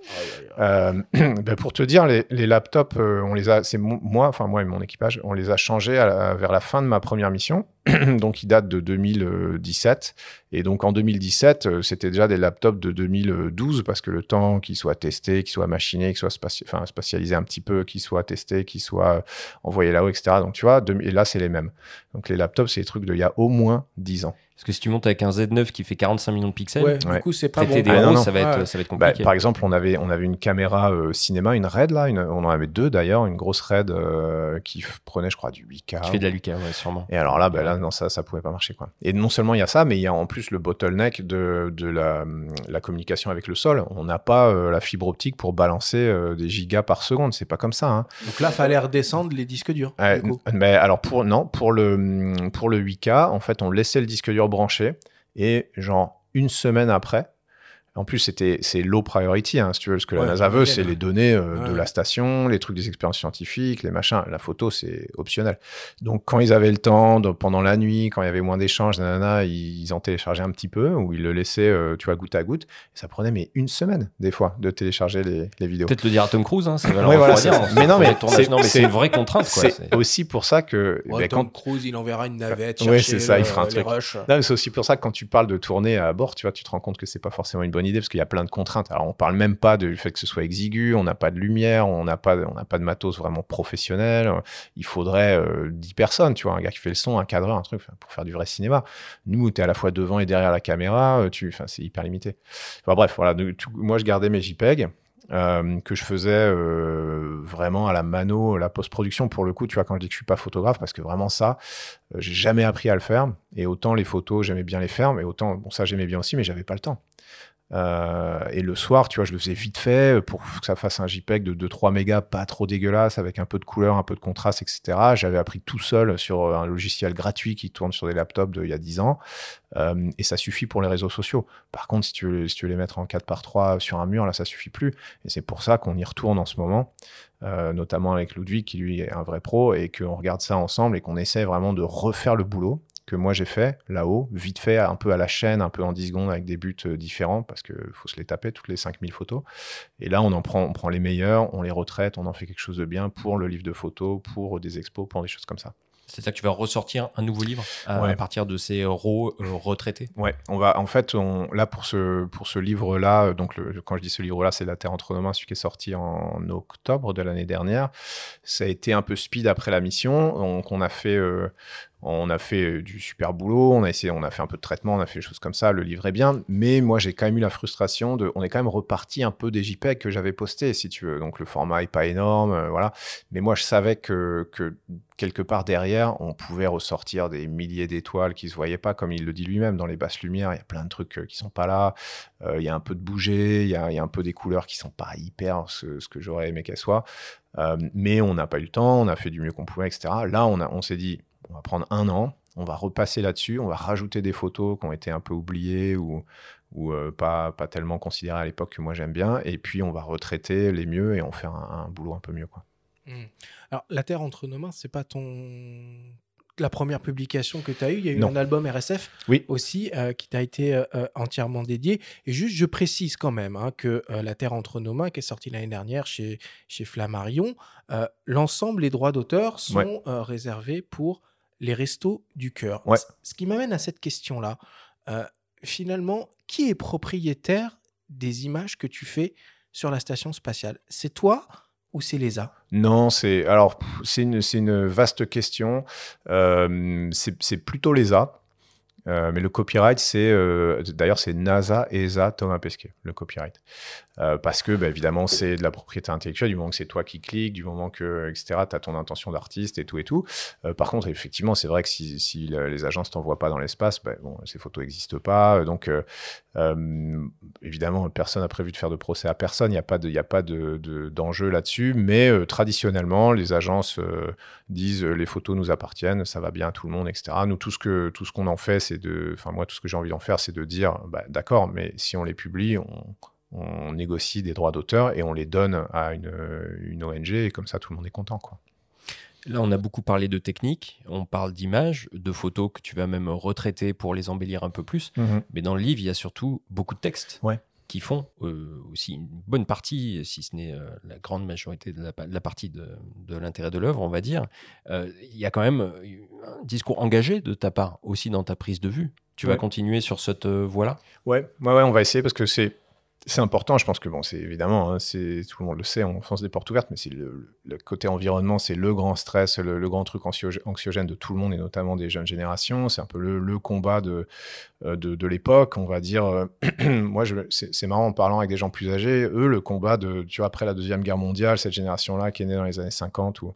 *clears throat* Ben, pour te dire, les, laptops, euh, on les a, c'est moi, enfin moi et mon équipage, on les a changés vers la fin de ma première mission. *clears throat* donc, ils datent de 2017. Et donc, en 2017, euh, c'était déjà des laptops de 2012 parce que le temps qu'ils soient testés, qu'ils soient machinés, qu'ils soient spatialisés un petit peu, qu'ils soient testés, qu'ils soient envoyés là-haut, etc. Donc, tu vois, et là, c'est les mêmes. Donc, les laptops, c'est des trucs d'il y a au moins 10 ans. Parce que si tu montes avec un Z9 qui fait 45 millions de pixels, du coup, c'est pas bon. Des ah, ça, va être, ça va être bah, compliqué. par exemple, on avait, on avait une caméra euh, cinéma, une RED, là, on en avait deux d'ailleurs, une grosse RED euh, qui prenait, je crois, du 8K. Qui fait de la 8K, ouais, sûrement. Et alors là, bah, là non, ça, ça pouvait pas marcher. Quoi. Et non seulement il y a ça, mais il y a en plus le bottleneck de, de la, la communication avec le sol. On n'a pas euh, la fibre optique pour balancer des gigas par seconde. C'est pas comme ça. Hein. Donc là, fallait redescendre les disques durs. mais alors, pour, non, pour le, pour le 8K, en fait, on laissait le disque dur branché. Et genre une semaine après, en plus, c'était c'est low priority, hein, si tu veux. Ce que la NASA veut, c'est les données euh, de la station, les trucs des expériences scientifiques, les machins. La photo, c'est optionnel. Donc, quand ils avaient le temps, pendant la nuit, quand il y avait moins d'échanges, ils, ils en téléchargeaient un petit peu ou ils le laissaient, euh, tu vois, goutte à goutte. Et ça prenait mais une semaine des fois de télécharger les, les vidéos. Peut-être le dire à Tom Cruise, hein, c'est oui, voilà, Mais non, mais c'est une vraie contrainte. C'est aussi pour ça que ben, Tom Cruise, il enverra une navette. Oui, c'est ça, il fera un truc. C'est aussi pour ça que quand tu parles de tourner à bord, tu vois, tu te rends compte que c'est pas forcément une bonne idée parce qu'il y a plein de contraintes. Alors, on parle même pas du fait que ce soit exigu, on n'a pas de lumière, on n'a pas, pas de matos vraiment professionnel. Il faudrait 10 euh, personnes, tu vois, un gars qui fait le son, un cadreur, un truc pour faire du vrai cinéma. Nous, tu es à la fois devant et derrière la caméra, euh, tu, c'est hyper limité. Enfin, bref, voilà. moi, je gardais mes JPEG. Euh, que je faisais vraiment à la mano, la post-production pour le coup, tu vois, quand je dis que je suis pas photographe, parce que vraiment ça, j'ai jamais appris à le faire. Et autant les photos, j'aimais bien les faire, mais autant, bon, ça j'aimais bien aussi, mais j'avais pas le temps. Euh, et le soir, tu vois, je le faisais vite fait pour que ça fasse un JPEG de 2-3 mégas, pas trop dégueulasse, avec un peu de couleur, un peu de contraste, etc. J'avais appris tout seul sur un logiciel gratuit qui tourne sur des laptops d'il y a 10 ans. Euh, et ça suffit pour les réseaux sociaux. Par contre, si tu, veux, les mettre en 4 par 3 sur un mur, là, ça suffit plus. Et c'est pour ça qu'on y retourne en ce moment, euh, notamment avec Ludwig, qui lui est un vrai pro, et qu'on regarde ça ensemble et qu'on essaie vraiment de refaire le boulot que moi j'ai fait là-haut, vite fait, un peu à la chaîne, un peu en 10 secondes avec des buts euh, différents parce qu'il faut se les taper toutes les 5000 photos. Et là, on en prend, on prend les meilleurs, on les retraite, on en fait quelque chose de bien pour le livre de photos, pour des expos, pour des choses comme ça. C'est ça que tu vas ressortir un nouveau livre à, partir de ces RAW euh, retraités? Ouais, on va en fait on, là pour ce pour ce livre là, donc quand je dis ce livre là, c'est La Terre entre nos mains, celui qui est sorti en octobre de l'année dernière. Ça a été un peu speed après la mission, donc on a fait euh, on a fait euh, du super boulot, on a essayé, on a fait un peu de traitement, on a fait des choses comme ça, le livre est bien, mais moi j'ai quand même eu la frustration de, on est quand même reparti un peu des JPEG que j'avais postés, si tu veux, donc le format est pas énorme, euh, voilà, mais moi je savais que, que quelque part derrière, on pouvait ressortir des milliers d'étoiles qui se voyaient pas, comme il le dit lui-même, dans les basses lumières, il y a plein de trucs euh, qui sont pas là, il y a un peu de bouger, il y a, un peu des couleurs qui sont pas hyper ce, que j'aurais aimé qu'elles soient, mais on n'a pas eu le temps, on a fait du mieux qu'on pouvait, etc. Là, on, a, on s'est dit, on va prendre un an, on va repasser là-dessus, on va rajouter des photos qui ont été un peu oubliées ou, ou euh, pas, pas tellement considérées à l'époque que moi j'aime bien, et puis on va retraiter les mieux et on fait un, boulot un peu mieux. Quoi. Mmh. Alors, La Terre entre nos mains, c'est pas ton la première publication que tu as eue. Il y a eu un album RSF aussi euh, qui t'a été euh, entièrement dédié. Et juste, je précise quand même hein, que La Terre entre nos mains, qui est sortie l'année dernière chez, chez Flammarion, l'ensemble des droits d'auteur sont réservés pour les restos du cœur. Ce qui m'amène à cette question-là. Euh, finalement, qui est propriétaire des images que tu fais sur la station spatiale? C'est toi ou c'est l'ESA Non, c'est alors c'est une, une, vaste question. Euh, c'est plutôt l'ESA. Euh, mais le copyright, c'est d'ailleurs c'est NASA, ESA, Thomas Pesquet, le copyright, euh, parce que bah, évidemment c'est de la propriété intellectuelle du moment que c'est toi qui cliques, du moment que etc. Tu as ton intention d'artiste et tout et tout. par contre, effectivement, c'est vrai que si, les agences t'envoient pas dans l'espace, bah, ces photos n'existent pas, donc évidemment personne n'a prévu de faire de procès à personne. Il n'y a pas de, pas de d'enjeu là-dessus, mais traditionnellement les agences disent les photos nous appartiennent, ça va bien à tout le monde, etc. Nous tout ce que tout qu'on en fait, c'est de, enfin moi tout ce que j'ai envie d'en faire, c'est de dire, bah, d'accord, mais si on les publie, on, négocie des droits d'auteur et on les donne à une, une, ONG et comme ça tout le monde est content, quoi. Là, on a beaucoup parlé de technique, on parle d'images, de photos que tu vas même retraiter pour les embellir un peu plus. Mhm. Mais dans le livre, il y a surtout beaucoup de textes. Ouais qui font euh, aussi une bonne partie, si ce n'est euh, la grande majorité de la, partie de, l'intérêt de l'œuvre, on va dire, euh, il y a quand même un discours engagé de ta part aussi dans ta prise de vue. Tu vas continuer sur cette voie-là? Ouais, ouais, ouais, on va essayer parce que c'est c'est important. Je pense que bon, c'est évidemment, hein, c'est tout le monde le sait, on fonce des portes ouvertes, mais c'est le, côté environnement, c'est le grand stress, le, grand truc anxiogène de tout le monde et notamment des jeunes générations. C'est un peu le, combat de euh, de, l'époque, on va dire. Euh, *clears throat* moi, c'est marrant en parlant avec des gens plus âgés. Eux, le combat de, tu vois, après la deuxième guerre mondiale, cette génération-là qui est née dans les années 50 ou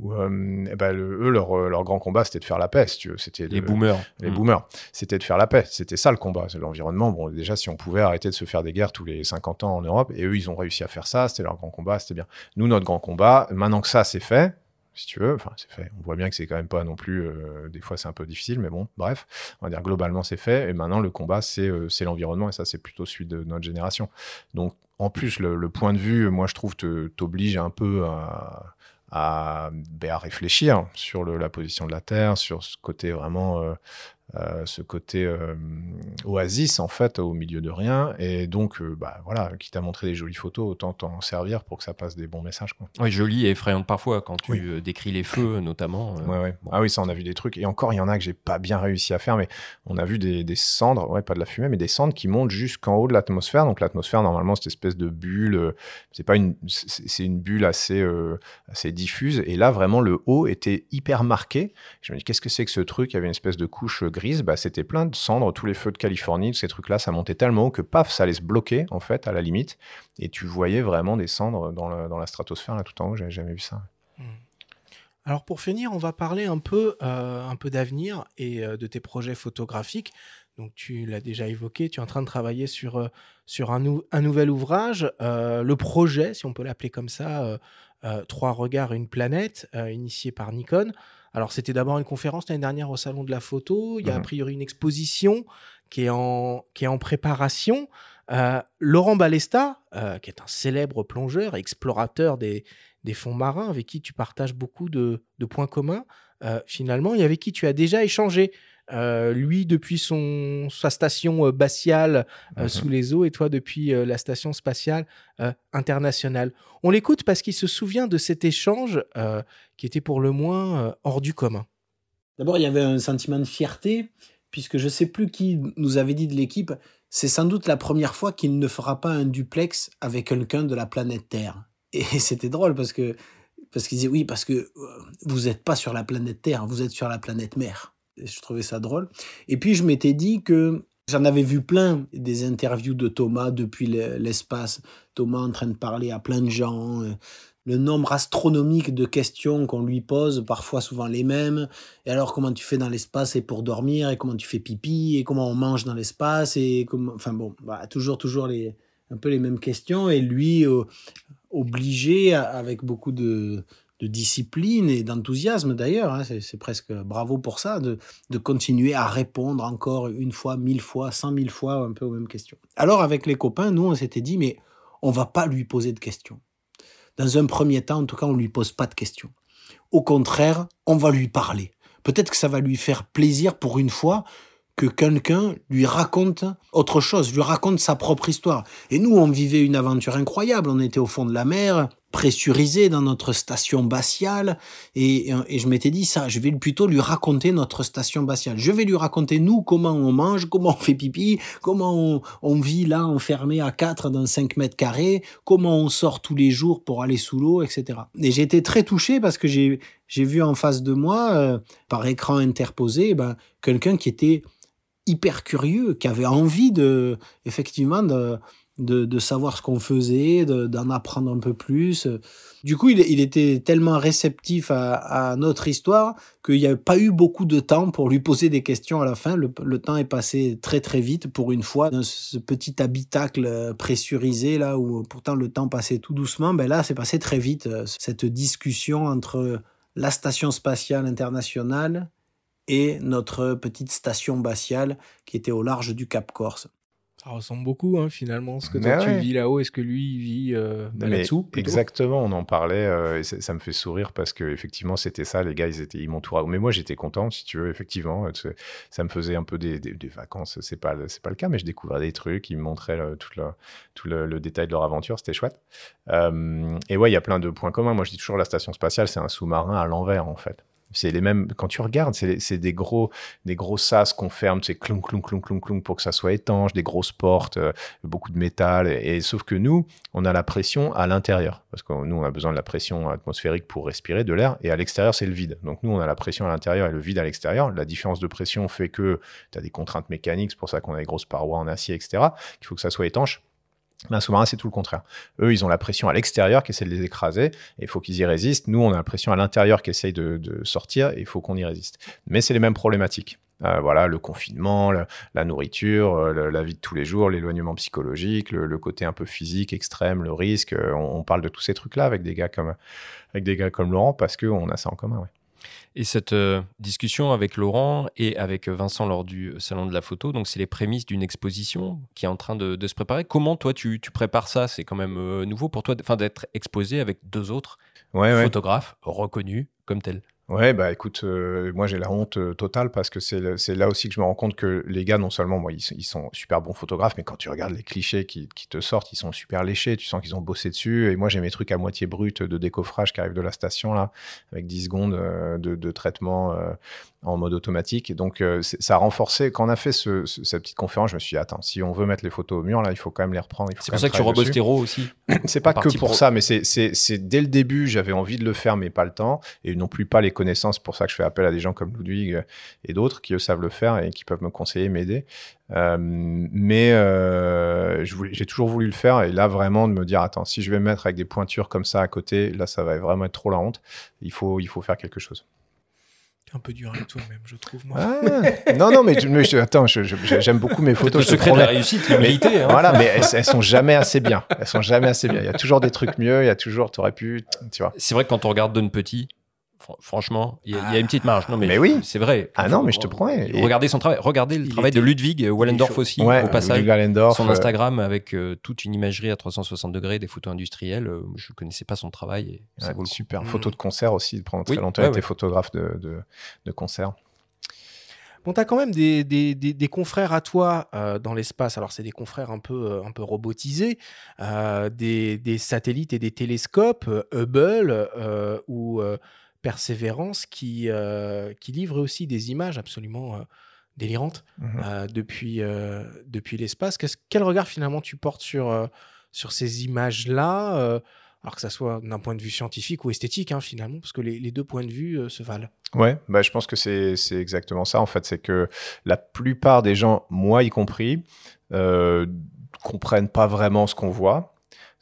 où euh, eh ben, eux, leur, euh, leur, grand combat, c'était de faire la paix, si tu veux. C'était les boomers. Les mm. boomers. C'était de faire la paix. C'était ça le combat. C'est l'environnement. Bon, déjà, si on pouvait arrêter de se faire des guerres tous les 50 ans en Europe, et eux, ils ont réussi à faire ça, c'était leur grand combat, c'était bien. Nous, notre grand combat, maintenant que ça, c'est fait, si tu veux. Enfin, c'est fait. On voit bien que c'est quand même pas non plus. Euh, des fois, c'est un peu difficile, mais bon, bref. On va dire globalement, c'est fait. Et maintenant, le combat, c'est c'est l'environnement, et ça, c'est plutôt celui de notre génération. Donc, en plus, le, le point de vue, moi, je trouve, t'oblige un peu à ben, à, réfléchir sur la position de la Terre, sur ce côté vraiment euh, ce côté euh, oasis en fait au milieu de rien. Et donc euh, bah voilà quitte à montrer des jolies photos autant t'en servir pour que ça passe des bons messages quoi. oui joli et effrayante parfois quand tu décris les feux notamment ouais, ouais. ah oui ça on a vu des trucs. Et encore il y en a que j'ai pas bien réussi à faire mais on a vu des, des, cendres ouais pas de la fumée mais des cendres qui montent jusqu'en haut de l'atmosphère. Donc l'atmosphère normalement cette espèce de bulle c'est pas une c'est une bulle assez assez diffuse. Et là vraiment le haut était hyper marqué. Je me dis qu'est-ce que c'est que ce truc? Il y avait une espèce de couche grise bah, c'était plein de cendres, tous les feux de Californie, ces trucs-là, ça montait tellement haut que paf, ça allait se bloquer, en fait, à la limite. Et tu voyais vraiment des cendres dans, la stratosphère, là, tout en haut, j'avais jamais vu ça. Hmm. Alors pour finir, on va parler un peu, euh, d'avenir et euh, de tes projets photographiques. Donc tu l'as déjà évoqué, tu es en train de travailler sur, euh, un, nouvel ouvrage. le projet, si on peut l'appeler comme ça, Trois regards, une planète, initié par Nikon. Alors, c'était d'abord une conférence l'année dernière au Salon de la Photo. Il y a a mmh priori une exposition qui est en, qui est en préparation. Euh, Laurent Balesta, euh, qui est un célèbre plongeur, explorateur des, des fonds marins, avec qui tu partages beaucoup de, de points communs, euh, finalement, et avec qui tu as déjà échangé? Euh, lui depuis son, sa station euh, batiale euh, mmh sous les eaux et toi depuis la station spatiale internationale. On l'écoute parce qu'il se souvient de cet échange qui était pour le moins hors du commun. D'abord, il y avait un sentiment de fierté, puisque je ne sais plus qui nous avait dit de l'équipe, c'est sans doute la première fois qu'il ne fera pas un duplex avec quelqu'un de la planète Terre. Et c'était drôle parce que parce qu'il disait oui, parce que vous n'êtes pas sur la planète Terre, vous êtes sur la planète mer je trouvais ça drôle. Et puis je m'étais dit que j'en avais vu plein des interviews de Thomas depuis l'espace. Thomas en train de parler à plein de gens. Euh, le nombre astronomique de questions qu'on lui pose, parfois souvent les mêmes. Et alors, comment tu fais dans l'espace et pour dormir? Et comment tu fais pipi? Et comment on mange dans l'espace? Et comment... Enfin bon, bah, toujours, toujours un peu les mêmes questions. Et lui, euh, obligé, avec beaucoup de, de discipline et d'enthousiasme d'ailleurs, hein, c'est presque bravo pour ça, de, continuer à répondre encore une fois, mille fois, cent mille fois un peu aux mêmes questions. Alors avec les copains, nous on s'était dit, mais on va pas lui poser de questions. Dans un premier temps, en tout cas, on lui pose pas de questions. Au contraire, on va lui parler. Peut-être que ça va lui faire plaisir pour une fois que quelqu'un lui raconte autre chose, lui raconte sa propre histoire. Et nous, on vivait une aventure incroyable. On était au fond de la mer, pressurisé dans notre station batiale. Et, et je m'étais dit ça, je vais plutôt lui raconter notre station batiale. Je vais lui raconter, nous, comment on mange, comment on fait pipi, comment on, vit là enfermé à 4 dans 5 mètres carrés, comment on sort tous les jours pour aller sous l'eau, etc. Et j'ai été très touché parce que j'ai vu en face de moi, euh, par écran interposé, ben, quelqu'un qui était hyper curieux, qui avait envie de, effectivement, de, de, savoir ce qu'on faisait, d'en apprendre un peu plus. Du coup, il, était tellement réceptif à, notre histoire qu'il n'y a pas eu beaucoup de temps pour lui poser des questions à la fin. Le, temps est passé très très vite pour une fois dans ce petit habitacle pressurisé là où pourtant le temps passait tout doucement. Ben là, c'est passé très vite cette discussion entre la station spatiale internationale et notre petite station batiale qui était au large du Cap Corse. Ça ressemble beaucoup, hein, finalement, ce que toi, tu vis là-haut et ce que lui vit euh, là-dessous. Exactement, on en parlait euh, et ça me fait sourire parce que effectivement c'était ça, les gars, ils, étaient, ils m'entouraient. Mais moi, j'étais content, si tu veux, effectivement. Ça me faisait un peu des, des, vacances, c'est pas, pas le cas, mais je découvrais des trucs, ils me montraient tout, le, tout le, détail de leur aventure, c'était chouette. Euh, et ouais, il y a plein de points communs. Moi, je dis toujours, la station spatiale, c'est un sous-marin à l'envers, en fait. C'est les mêmes, quand tu regardes, c'est des gros, des gros sas qu'on ferme, c'est clon, clon, clon, clon, clon pour que ça soit étanche, des grosses portes, euh, beaucoup de métal. Et, sauf que nous, on a la pression à l'intérieur. Parce que nous, on a besoin de la pression atmosphérique pour respirer de l'air. Et à l'extérieur, c'est le vide. Donc nous, on a la pression à l'intérieur et le vide à l'extérieur. La différence de pression fait que tu as des contraintes mécaniques. C'est pour ça qu'on a des grosses parois en acier, etc. Il faut que ça soit étanche. Un sous-marin, c'est tout le contraire. Eux, ils ont la pression à l'extérieur qui essaie de les écraser, et il faut qu'ils y résistent. Nous, on a la pression à l'intérieur qui essaye de, sortir, et il faut qu'on y résiste. Mais c'est les mêmes problématiques. Euh, voilà, le confinement, la nourriture, euh, la vie de tous les jours, l'éloignement psychologique, le, côté un peu physique extrême, le risque. Euh, on, parle de tous ces trucs-là avec des gars comme avec des gars comme Laurent parce qu'on a ça en commun. Ouais. Et cette euh, discussion avec Laurent et avec Vincent lors du euh, salon de la photo, donc c'est les prémices d'une exposition qui est en train de, se préparer. Comment toi tu, prépares ça? C'est quand même euh, nouveau pour toi, d'être exposé avec deux autres photographes reconnus comme tels. Ouais, bah écoute, euh, moi j'ai la honte euh, totale parce que c'est là aussi que je me rends compte que les gars, non seulement moi, ils, sont super bons photographes, mais quand tu regardes les clichés qui, te sortent, ils sont super léchés, tu sens qu'ils ont bossé dessus. Et moi j'ai mes trucs à moitié bruts de décoffrage qui arrivent de la station là, avec 10 secondes euh, de, traitement en mode automatique. Et donc ça a renforcé, quand on a fait cette petite conférence, je me suis dit, attends, si on veut mettre les photos au mur, là, il faut quand même les reprendre. C'est pour ça que tu rebosses tes aussi *clears throat* C'est pas que pour ça, mais c'est dès le début, j'avais envie de le faire, mais pas le temps, et non plus pas les connaissances. pour ça que je fais appel à des gens comme Ludwig euh, et d'autres qui eux savent le faire et qui peuvent me conseiller, m'aider. Euh, mais euh, j'ai toujours voulu le faire et là vraiment de me dire attends si je vais me mettre avec des pointures comme ça à côté, là ça va vraiment être trop la honte. Il faut il faut faire quelque chose un peu dur avec toi-même, je trouve. Moi. Ah, non, non, mais, attends, j'aime beaucoup mes photos. Le secret de la réussite, l'humilité. Hein. Voilà, mais elles, elles, sont jamais assez bien. Elles sont jamais assez bien. Il y a toujours des trucs mieux. Il y a toujours, tu aurais pu, tu vois. C'est vrai que quand on regarde Don Petit, franchement, il y, a une petite marge. Non, mais, oui, c'est vrai. Ah non, mais je te promets. Regardez son travail. Regardez le travail de Ludwig Wallendorf aussi, au passage. son euh, Instagram avec euh, toute une imagerie à 360 degrés, des photos industrielles. Euh, je ne connaissais pas son travail. Et ça vaut super. Mm. Photo de concert aussi, pendant très longtemps, il était photographe de, de, de concert. Bon, tu as quand même des, des, des, confrères à toi dans l'espace. Alors, c'est des confrères un peu, un peu robotisés, des, satellites et des télescopes, Hubble ou persévérance qui, euh, qui livre aussi des images absolument euh, délirantes mmh euh, depuis, depuis l'espace. Quel regard finalement tu portes sur, sur ces images-là alors que ça soit d'un point de vue scientifique ou esthétique, hein, finalement, parce que les, deux points de vue se valent? Ouais, bah, je pense que c'est exactement ça, en fait. C'est que la plupart des gens, moi y compris, comprennent pas vraiment ce qu'on voit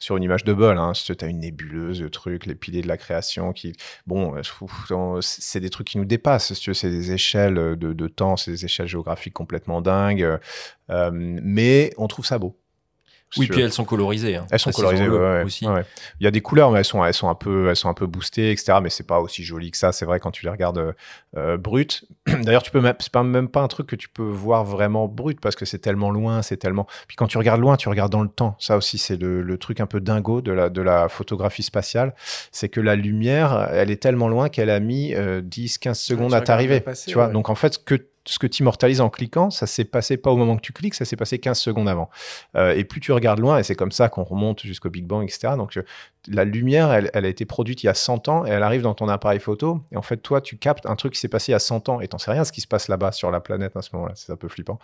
sur une image de bol. Hein. Si tu as une nébuleuse, le truc, les piliers de la création, qui, bon, euh, c'est des trucs qui nous dépassent. c'est des échelles de, temps, c'est des échelles géographiques complètement dingues. Euh, mais on trouve ça beau. Oui, puis elles sont colorisées. Hein. Elles sont colorisées aussi. Il y a des couleurs, mais elles sont, elles sont un peu, elles sont un peu boostées, etc. Mais c'est pas aussi joli que ça. C'est vrai quand tu les regardes euh, euh brutes. *clears throat* D'ailleurs, tu peux même, c'est pas même pas un truc que tu peux voir vraiment brut parce que c'est tellement loin, c'est tellement. Puis quand tu regardes loin, tu regardes dans le temps. Ça aussi, c'est le, le, truc un peu dingo de la, de la photographie spatiale, c'est que la lumière, elle est tellement loin qu'elle a mis 10, euh, 15 secondes à t'arriver. Tu vois. Donc en fait, que ce que tu immortalises en cliquant, ça s'est passé pas au moment que tu cliques, ça s'est passé 15 secondes avant. Euh, et plus tu regardes loin, et c'est comme ça qu'on remonte jusqu'au Big Bang, etc. Donc, euh, la lumière, elle, a été produite il y a 100 ans et elle arrive dans ton appareil photo. Et en fait, toi, tu captes un truc qui s'est passé il y a 100 ans et t'en sais rien ce qui se passe là-bas sur la planète à ce moment-là. C'est un peu flippant.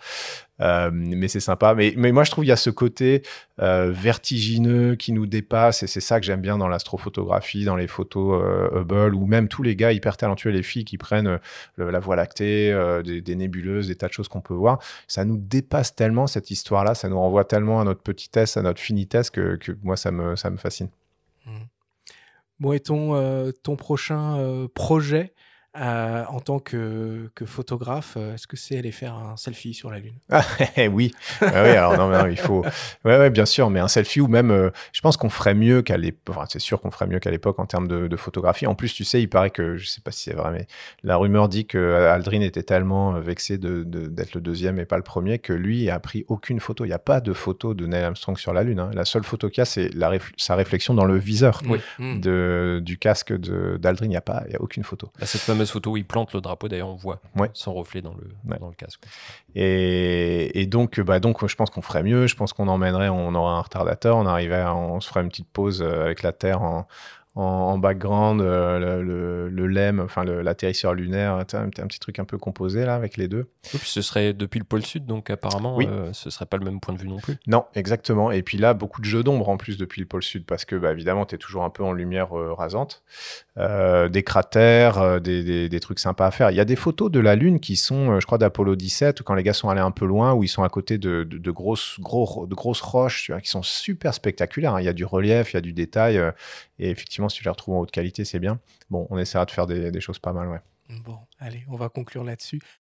Euh, mais c'est sympa. Mais, moi, je trouve qu'il y a ce côté euh, vertigineux qui nous dépasse et c'est ça que j'aime bien dans l'astrophotographie, dans les photos euh, Hubble ou même tous les gars hyper talentueux, les filles qui prennent la Voie lactée, des, nébuleuses, des tas de choses qu'on peut voir. Ça nous dépasse tellement cette histoire-là, ça nous renvoie tellement à notre petitesse, à notre finitesse que, moi, ça me fascine. Bon, et ton, euh, ton prochain euh, projet euh, en tant que, que photographe, est-ce que c'est aller faire un selfie sur la Lune? Ah, Oui, ah, oui alors non, non, il faut. *laughs* Ouais, ouais, bien sûr, mais un selfie ou même, euh, je pense qu'on ferait mieux qu'à l'époque. Enfin, c'est sûr qu'on ferait mieux qu'à l'époque en termes de, de, photographie. En plus, tu sais, il paraît que, je sais pas si c'est vrai, mais la rumeur dit que Aldrin était tellement euh, vexé d'être de, de, le deuxième et pas le premier que lui a pris aucune photo. Il n'y a pas de photo de Neil Armstrong sur la Lune. Hein. La seule photo qu'il y a, c'est réf sa réflexion dans le viseur oui. de, du casque d'Aldrin. Il n'y a pas, il y a aucune photo. Bah, cette fameuse photo où il plante le drapeau, d'ailleurs, on voit ouais. son reflet dans le, ouais. dans le casque. Et, et, donc, bah, donc, je pense qu'on ferait mieux. Je pense qu'on emmènerait, on aurait un retardateur, on arriverait, on se ferait une petite pause avec la Terre en, en, en background, euh, le, le, le, LEM, enfin l'atterrisseur lunaire, un, un, petit truc un peu composé là avec les deux. Puis ce serait depuis le pôle sud, donc apparemment, oui. euh, ce serait pas le même point de vue non plus. Non, exactement. Et puis là, beaucoup de jeux d'ombre en plus depuis le pôle sud, parce que bah, évidemment, tu es toujours un peu en lumière euh, rasante. Euh, des cratères, des, des, des, trucs sympas à faire. Il y a des photos de la Lune qui sont, je crois, d'Apollo 17, quand les gars sont allés un peu loin, où ils sont à côté de, de, de grosses, gros, de grosses roches, tu vois, qui sont super spectaculaires. Hein. Il y a du relief, il y a du détail. Et effectivement, si tu les retrouves en haute qualité, c'est bien. Bon, on essaiera de faire des, des choses pas mal, ouais. Bon, allez, on va conclure là-dessus.